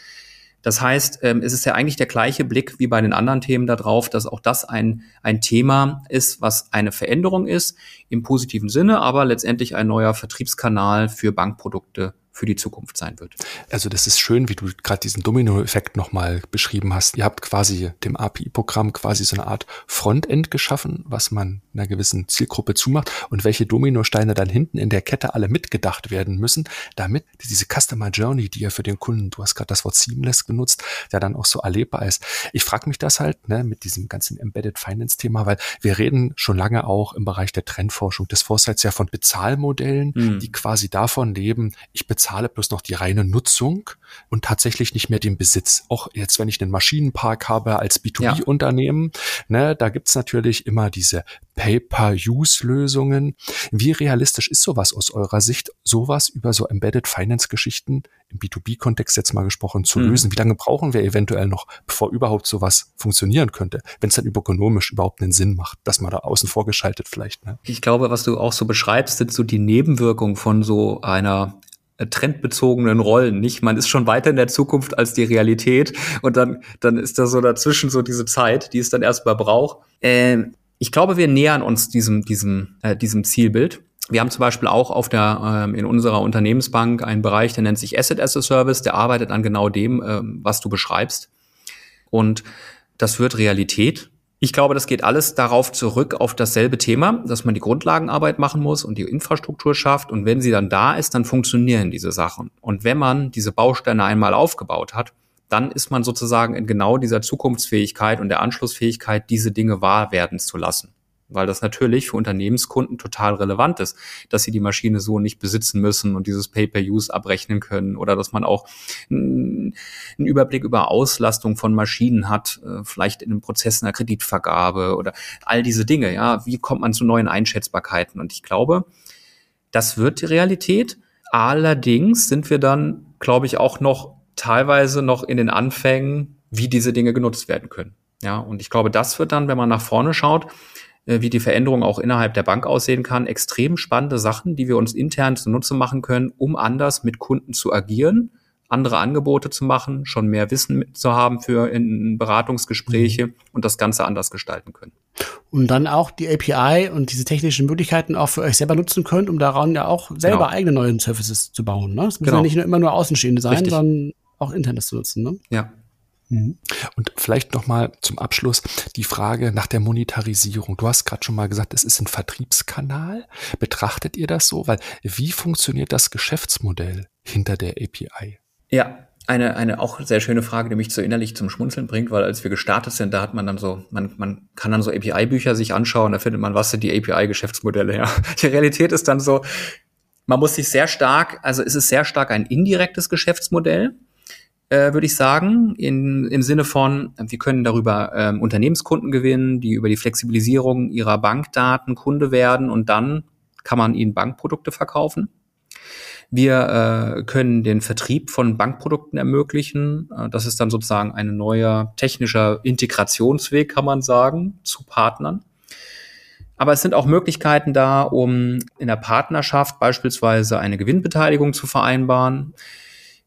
Das heißt, ähm, es ist ja eigentlich der gleiche Blick wie bei den anderen Themen darauf, dass auch das ein, ein Thema ist, was eine Veränderung ist, im positiven Sinne, aber letztendlich ein neuer Vertriebskanal für Bankprodukte für die Zukunft sein wird. Also das ist schön, wie du gerade diesen Domino-Effekt nochmal beschrieben hast. Ihr habt quasi dem API-Programm quasi so eine Art Frontend geschaffen, was man einer gewissen Zielgruppe zumacht und welche Dominosteine dann hinten in der Kette alle mitgedacht werden müssen, damit diese Customer Journey, die ja für den Kunden, du hast gerade das Wort Seamless genutzt, ja dann auch so erlebbar ist. Ich frage mich das halt ne, mit diesem ganzen Embedded Finance-Thema, weil wir reden schon lange auch im Bereich der Trendforschung des Foresights ja von Bezahlmodellen, mhm. die quasi davon leben, ich bezahle bezahle bloß noch die reine Nutzung und tatsächlich nicht mehr den Besitz. Auch jetzt, wenn ich einen Maschinenpark habe als B2B-Unternehmen, ja. ne, da gibt's natürlich immer diese Pay-per-Use-Lösungen. Wie realistisch ist sowas aus eurer Sicht, sowas über so Embedded Finance-Geschichten im B2B-Kontext jetzt mal gesprochen zu mhm. lösen? Wie lange brauchen wir eventuell noch, bevor überhaupt sowas funktionieren könnte, wenn es dann ökonomisch überhaupt einen Sinn macht, dass man da außen vorgeschaltet vielleicht? Ne? Ich glaube, was du auch so beschreibst, sind so die Nebenwirkungen von so einer trendbezogenen Rollen, nicht? Man ist schon weiter in der Zukunft als die Realität und dann, dann ist da so dazwischen so diese Zeit, die es dann erstmal braucht. Äh, ich glaube, wir nähern uns diesem, diesem, äh, diesem Zielbild. Wir haben zum Beispiel auch auf der, ähm, in unserer Unternehmensbank einen Bereich, der nennt sich Asset as a Service, der arbeitet an genau dem, ähm, was du beschreibst. Und das wird Realität. Ich glaube, das geht alles darauf zurück, auf dasselbe Thema, dass man die Grundlagenarbeit machen muss und die Infrastruktur schafft. Und wenn sie dann da ist, dann funktionieren diese Sachen. Und wenn man diese Bausteine einmal aufgebaut hat, dann ist man sozusagen in genau dieser Zukunftsfähigkeit und der Anschlussfähigkeit, diese Dinge wahr werden zu lassen weil das natürlich für Unternehmenskunden total relevant ist, dass sie die Maschine so nicht besitzen müssen und dieses Pay-per-Use abrechnen können oder dass man auch einen Überblick über Auslastung von Maschinen hat, äh, vielleicht in einem Prozess einer Kreditvergabe oder all diese Dinge. Ja, wie kommt man zu neuen Einschätzbarkeiten? Und ich glaube, das wird die Realität. Allerdings sind wir dann, glaube ich, auch noch teilweise noch in den Anfängen, wie diese Dinge genutzt werden können. Ja, und ich glaube, das wird dann, wenn man nach vorne schaut, wie die Veränderung auch innerhalb der Bank aussehen kann. Extrem spannende Sachen, die wir uns intern zunutze machen können, um anders mit Kunden zu agieren, andere Angebote zu machen, schon mehr Wissen zu haben für in Beratungsgespräche mhm. und das Ganze anders gestalten können. Und dann auch die API und diese technischen Möglichkeiten auch für euch selber nutzen könnt, um daran ja auch selber genau. eigene neue Services zu bauen. Ne? Es müssen genau. ja nicht nur immer nur Außenstehende sein, Richtig. sondern auch internes zu nutzen. Ne? Ja. Und vielleicht noch mal zum Abschluss die Frage nach der Monetarisierung. Du hast gerade schon mal gesagt, es ist ein Vertriebskanal. Betrachtet ihr das so? Weil wie funktioniert das Geschäftsmodell hinter der API? Ja, eine, eine auch sehr schöne Frage, die mich so innerlich zum Schmunzeln bringt, weil als wir gestartet sind, da hat man dann so, man, man kann dann so API-Bücher sich anschauen, da findet man, was sind die API-Geschäftsmodelle, ja. Die Realität ist dann so, man muss sich sehr stark, also es ist sehr stark ein indirektes Geschäftsmodell äh, würde ich sagen, in, im Sinne von, wir können darüber ähm, Unternehmenskunden gewinnen, die über die Flexibilisierung ihrer Bankdaten Kunde werden und dann kann man ihnen Bankprodukte verkaufen. Wir äh, können den Vertrieb von Bankprodukten ermöglichen. Äh, das ist dann sozusagen ein neuer technischer Integrationsweg, kann man sagen, zu Partnern. Aber es sind auch Möglichkeiten da, um in der Partnerschaft beispielsweise eine Gewinnbeteiligung zu vereinbaren.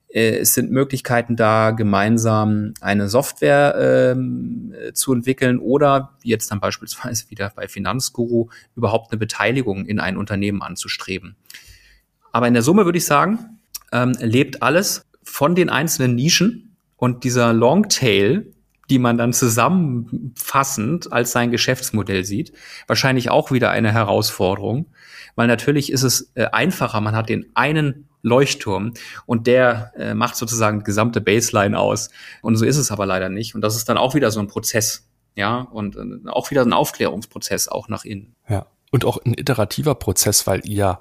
Äh, es sind Möglichkeiten da, gemeinsam eine Software ähm, zu entwickeln oder jetzt dann beispielsweise wieder bei Finanzguru überhaupt eine Beteiligung in ein Unternehmen anzustreben. Aber in der Summe würde ich sagen, ähm, lebt alles von den einzelnen Nischen und dieser Longtail, die man dann zusammenfassend als sein Geschäftsmodell sieht, wahrscheinlich auch wieder eine Herausforderung, weil natürlich ist es äh, einfacher, man hat den einen Leuchtturm und der äh, macht sozusagen die gesamte Baseline aus. Und so ist es aber leider nicht. Und das ist dann auch wieder so ein Prozess, ja, und äh, auch wieder ein Aufklärungsprozess auch nach innen. Ja. Und auch ein iterativer Prozess, weil ihr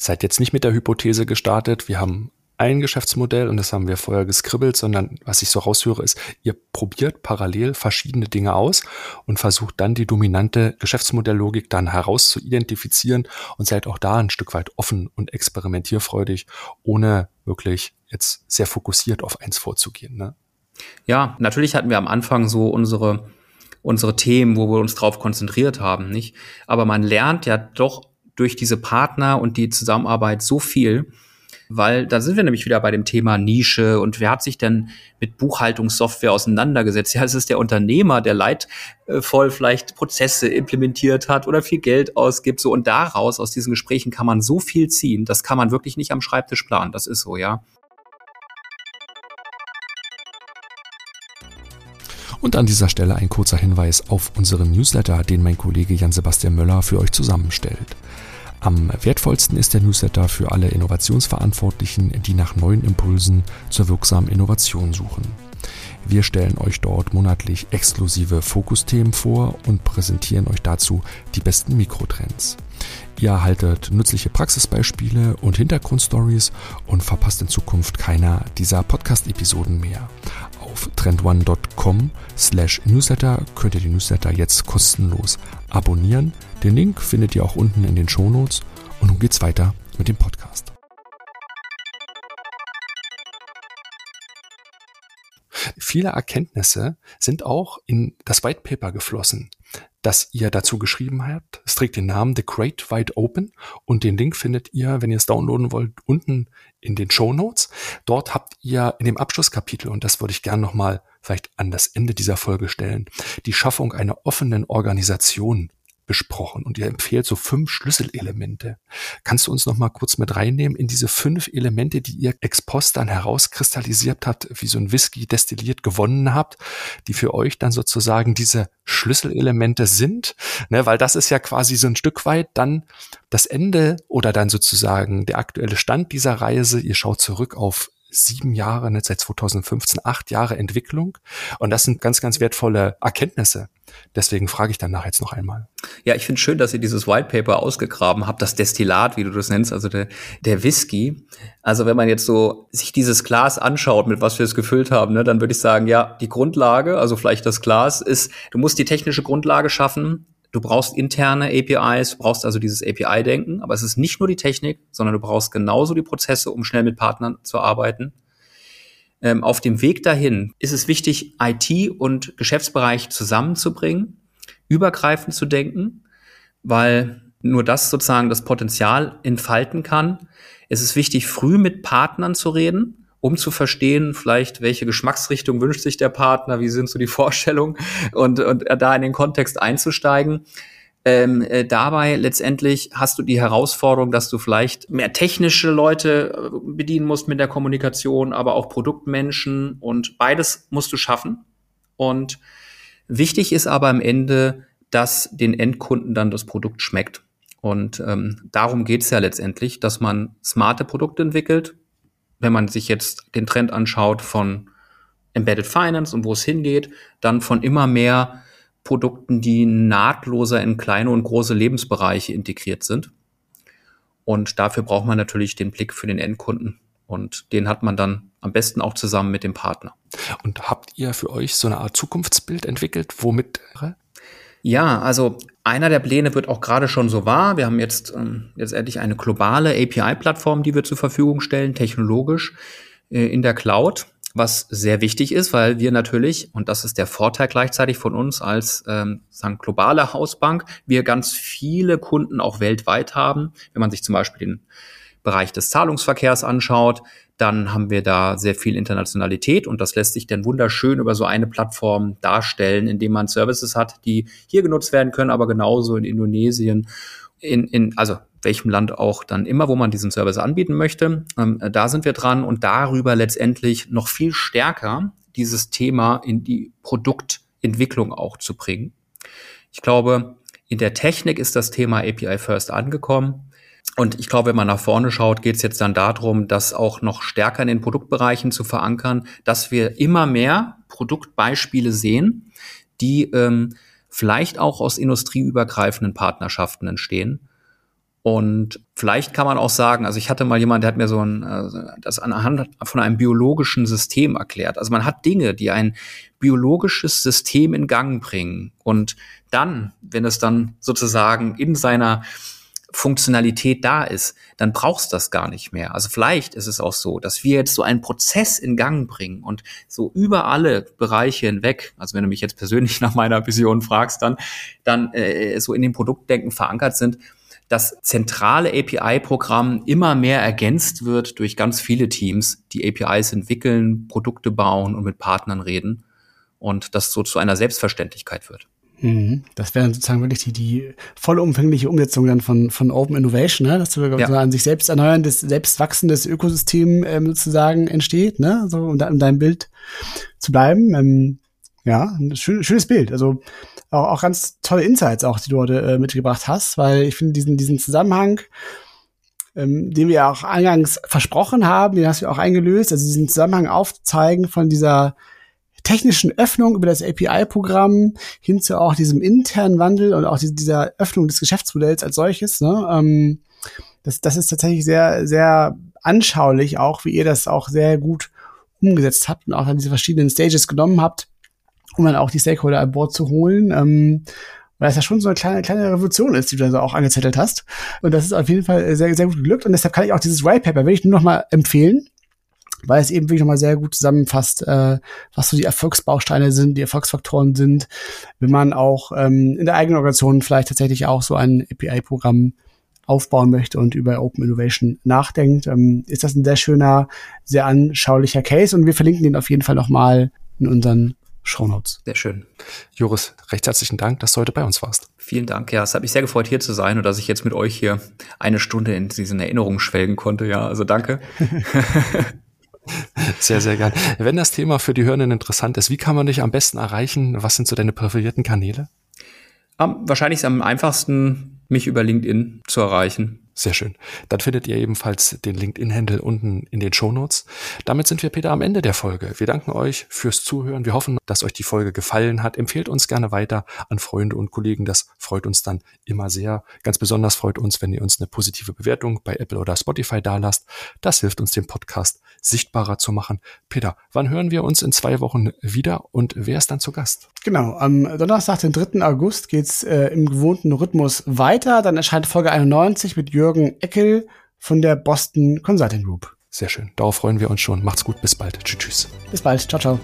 seid jetzt nicht mit der Hypothese gestartet, wir haben ein Geschäftsmodell und das haben wir vorher geskribbelt, sondern was ich so raushöre ist, ihr probiert parallel verschiedene Dinge aus und versucht dann die dominante Geschäftsmodelllogik dann heraus zu identifizieren und seid auch da ein Stück weit offen und experimentierfreudig, ohne wirklich jetzt sehr fokussiert auf eins vorzugehen. Ne? Ja, natürlich hatten wir am Anfang so unsere unsere Themen, wo wir uns drauf konzentriert haben, nicht? Aber man lernt ja doch durch diese Partner und die Zusammenarbeit so viel, weil da sind wir nämlich wieder bei dem Thema Nische und wer hat sich denn mit Buchhaltungssoftware auseinandergesetzt? Ja, es ist der Unternehmer, der leidvoll vielleicht Prozesse implementiert hat oder viel Geld ausgibt, so und daraus aus diesen Gesprächen kann man so viel ziehen, das kann man wirklich nicht am Schreibtisch planen, das ist so, ja. Und an dieser Stelle ein kurzer Hinweis auf unseren Newsletter, den mein Kollege Jan-Sebastian Möller für euch zusammenstellt. Am wertvollsten ist der Newsletter für alle Innovationsverantwortlichen, die nach neuen Impulsen zur wirksamen Innovation suchen. Wir stellen euch dort monatlich exklusive Fokusthemen vor und präsentieren euch dazu die besten Mikrotrends. Ihr erhaltet nützliche Praxisbeispiele und Hintergrundstories und verpasst in Zukunft keiner dieser Podcast-Episoden mehr. Auf trendone.com slash newsletter könnt ihr die Newsletter jetzt kostenlos abonnieren. Den Link findet ihr auch unten in den Shownotes. Und nun geht's weiter mit dem Podcast. Viele Erkenntnisse sind auch in das White Paper geflossen, das ihr dazu geschrieben habt. Es trägt den Namen The Great Wide Open und den Link findet ihr, wenn ihr es downloaden wollt, unten in den Show Notes. Dort habt ihr in dem Abschlusskapitel, und das würde ich gerne nochmal vielleicht an das Ende dieser Folge stellen, die Schaffung einer offenen Organisation besprochen und ihr empfehlt so fünf Schlüsselelemente. Kannst du uns noch mal kurz mit reinnehmen in diese fünf Elemente, die ihr ex post dann herauskristallisiert habt, wie so ein Whisky destilliert gewonnen habt, die für euch dann sozusagen diese Schlüsselelemente sind, ne, weil das ist ja quasi so ein Stück weit dann das Ende oder dann sozusagen der aktuelle Stand dieser Reise. Ihr schaut zurück auf sieben Jahre, ne, seit 2015, acht Jahre Entwicklung. Und das sind ganz, ganz wertvolle Erkenntnisse. Deswegen frage ich danach jetzt noch einmal. Ja, ich finde schön, dass ihr dieses White Paper ausgegraben habt, das Destillat, wie du das nennst, also der, der Whisky. Also wenn man jetzt so sich dieses Glas anschaut, mit was wir es gefüllt haben, ne, dann würde ich sagen, ja, die Grundlage, also vielleicht das Glas, ist, du musst die technische Grundlage schaffen, Du brauchst interne APIs, du brauchst also dieses API-Denken, aber es ist nicht nur die Technik, sondern du brauchst genauso die Prozesse, um schnell mit Partnern zu arbeiten. Ähm, auf dem Weg dahin ist es wichtig, IT und Geschäftsbereich zusammenzubringen, übergreifend zu denken, weil nur das sozusagen das Potenzial entfalten kann. Es ist wichtig, früh mit Partnern zu reden, um zu verstehen, vielleicht welche Geschmacksrichtung wünscht sich der Partner, wie sind so die Vorstellungen und, und da in den Kontext einzusteigen. Ähm, äh, dabei letztendlich hast du die Herausforderung, dass du vielleicht mehr technische Leute äh, bedienen musst mit der Kommunikation, aber auch Produktmenschen und beides musst du schaffen. Und wichtig ist aber am Ende, dass den Endkunden dann das Produkt schmeckt. Und ähm, darum geht's ja letztendlich, dass man smarte Produkte entwickelt, wenn man sich jetzt den Trend anschaut von Embedded Finance und wo es hingeht, dann von immer mehr Produkten, die nahtloser in kleine und große Lebensbereiche integriert sind. Und dafür braucht man natürlich den Blick für den Endkunden. Und den hat man dann am besten auch zusammen mit dem Partner. Und habt ihr für euch so eine Art Zukunftsbild entwickelt, womit ja, also einer der Pläne wird auch gerade schon so wahr. Wir haben jetzt ähm, letztendlich eine globale API-Plattform, die wir zur Verfügung stellen, technologisch äh, in der Cloud, was sehr wichtig ist, weil wir natürlich, und das ist der Vorteil gleichzeitig von uns als ähm, sagen, globale Hausbank, wir ganz viele Kunden auch weltweit haben. Wenn man sich zum Beispiel den Bereich des Zahlungsverkehrs anschaut, dann haben wir da sehr viel Internationalität und das lässt sich dann wunderschön über so eine Plattform darstellen, indem man Services hat, die hier genutzt werden können, aber genauso in Indonesien, in, in also welchem Land auch dann immer, wo man diesen Service anbieten möchte. Ähm, da sind wir dran und darüber letztendlich noch viel stärker dieses Thema in die Produktentwicklung auch zu bringen. Ich glaube, in der Technik ist das Thema API First angekommen. Und ich glaube, wenn man nach vorne schaut, geht es jetzt dann darum, das auch noch stärker in den Produktbereichen zu verankern, dass wir immer mehr Produktbeispiele sehen, die ähm, vielleicht auch aus industrieübergreifenden Partnerschaften entstehen. Und vielleicht kann man auch sagen, also ich hatte mal jemand, der hat mir so ein, also das anhand von einem biologischen System erklärt. Also man hat Dinge, die ein biologisches System in Gang bringen. Und dann, wenn es dann sozusagen in seiner Funktionalität da ist, dann brauchst du das gar nicht mehr. Also vielleicht ist es auch so, dass wir jetzt so einen Prozess in Gang bringen und so über alle Bereiche hinweg, also wenn du mich jetzt persönlich nach meiner Vision fragst, dann, dann äh, so in dem Produktdenken verankert sind, das zentrale API-Programm immer mehr ergänzt wird durch ganz viele Teams, die APIs entwickeln, Produkte bauen und mit Partnern reden und das so zu einer Selbstverständlichkeit wird. Mhm. Das wäre sozusagen wirklich die, die vollumfängliche Umsetzung dann von, von Open Innovation, ne? dass du ja. an sich selbst erneuerndes, selbst wachsendes Ökosystem ähm, sozusagen entsteht, ne? so um da in deinem Bild zu bleiben. Ähm, ja, ein schön, schönes Bild. Also auch, auch ganz tolle Insights auch, die du heute äh, mitgebracht hast, weil ich finde diesen, diesen Zusammenhang, ähm, den wir auch eingangs versprochen haben, den hast du auch eingelöst, also diesen Zusammenhang aufzeigen von dieser technischen Öffnung über das API-Programm hin zu auch diesem internen Wandel und auch dieser Öffnung des Geschäftsmodells als solches. Ne? Ähm, das, das ist tatsächlich sehr, sehr anschaulich auch, wie ihr das auch sehr gut umgesetzt habt und auch dann diese verschiedenen Stages genommen habt, um dann auch die Stakeholder an Bord zu holen. Ähm, weil es ja schon so eine kleine, kleine Revolution ist, die du da so auch angezettelt hast. Und das ist auf jeden Fall sehr, sehr gut geglückt. Und deshalb kann ich auch dieses White Paper, will ich nur noch mal empfehlen, weil es eben wirklich nochmal sehr gut zusammenfasst, äh, was so die Erfolgsbausteine sind, die Erfolgsfaktoren sind, wenn man auch ähm, in der eigenen Organisation vielleicht tatsächlich auch so ein API-Programm aufbauen möchte und über Open Innovation nachdenkt, ähm, ist das ein sehr schöner, sehr anschaulicher Case und wir verlinken den auf jeden Fall nochmal in unseren Shownotes. Sehr schön. Joris, recht herzlichen Dank, dass du heute bei uns warst. Vielen Dank. Ja, es hat mich sehr gefreut, hier zu sein und dass ich jetzt mit euch hier eine Stunde in diesen Erinnerungen schwelgen konnte. Ja, also danke. Sehr, sehr gern. Wenn das Thema für die Hörenden interessant ist, wie kann man dich am besten erreichen? Was sind so deine präferierten Kanäle? Um, wahrscheinlich ist am einfachsten, mich über LinkedIn zu erreichen. Sehr schön. Dann findet ihr ebenfalls den LinkedIn-Handle unten in den Shownotes. Damit sind wir, Peter, am Ende der Folge. Wir danken euch fürs Zuhören. Wir hoffen, dass euch die Folge gefallen hat. Empfehlt uns gerne weiter an Freunde und Kollegen. Das freut uns dann immer sehr. Ganz besonders freut uns, wenn ihr uns eine positive Bewertung bei Apple oder Spotify dalasst. Das hilft uns, den Podcast sichtbarer zu machen. Peter, wann hören wir uns in zwei Wochen wieder und wer ist dann zu Gast? Genau, am Donnerstag, den 3. August, geht's äh, im gewohnten Rhythmus weiter. Dann erscheint Folge 91 mit Jürgen Eckel von der Boston Consulting Group. Sehr schön. Darauf freuen wir uns schon. Macht's gut. Bis bald. Tschüss. tschüss. Bis bald. Ciao, ciao.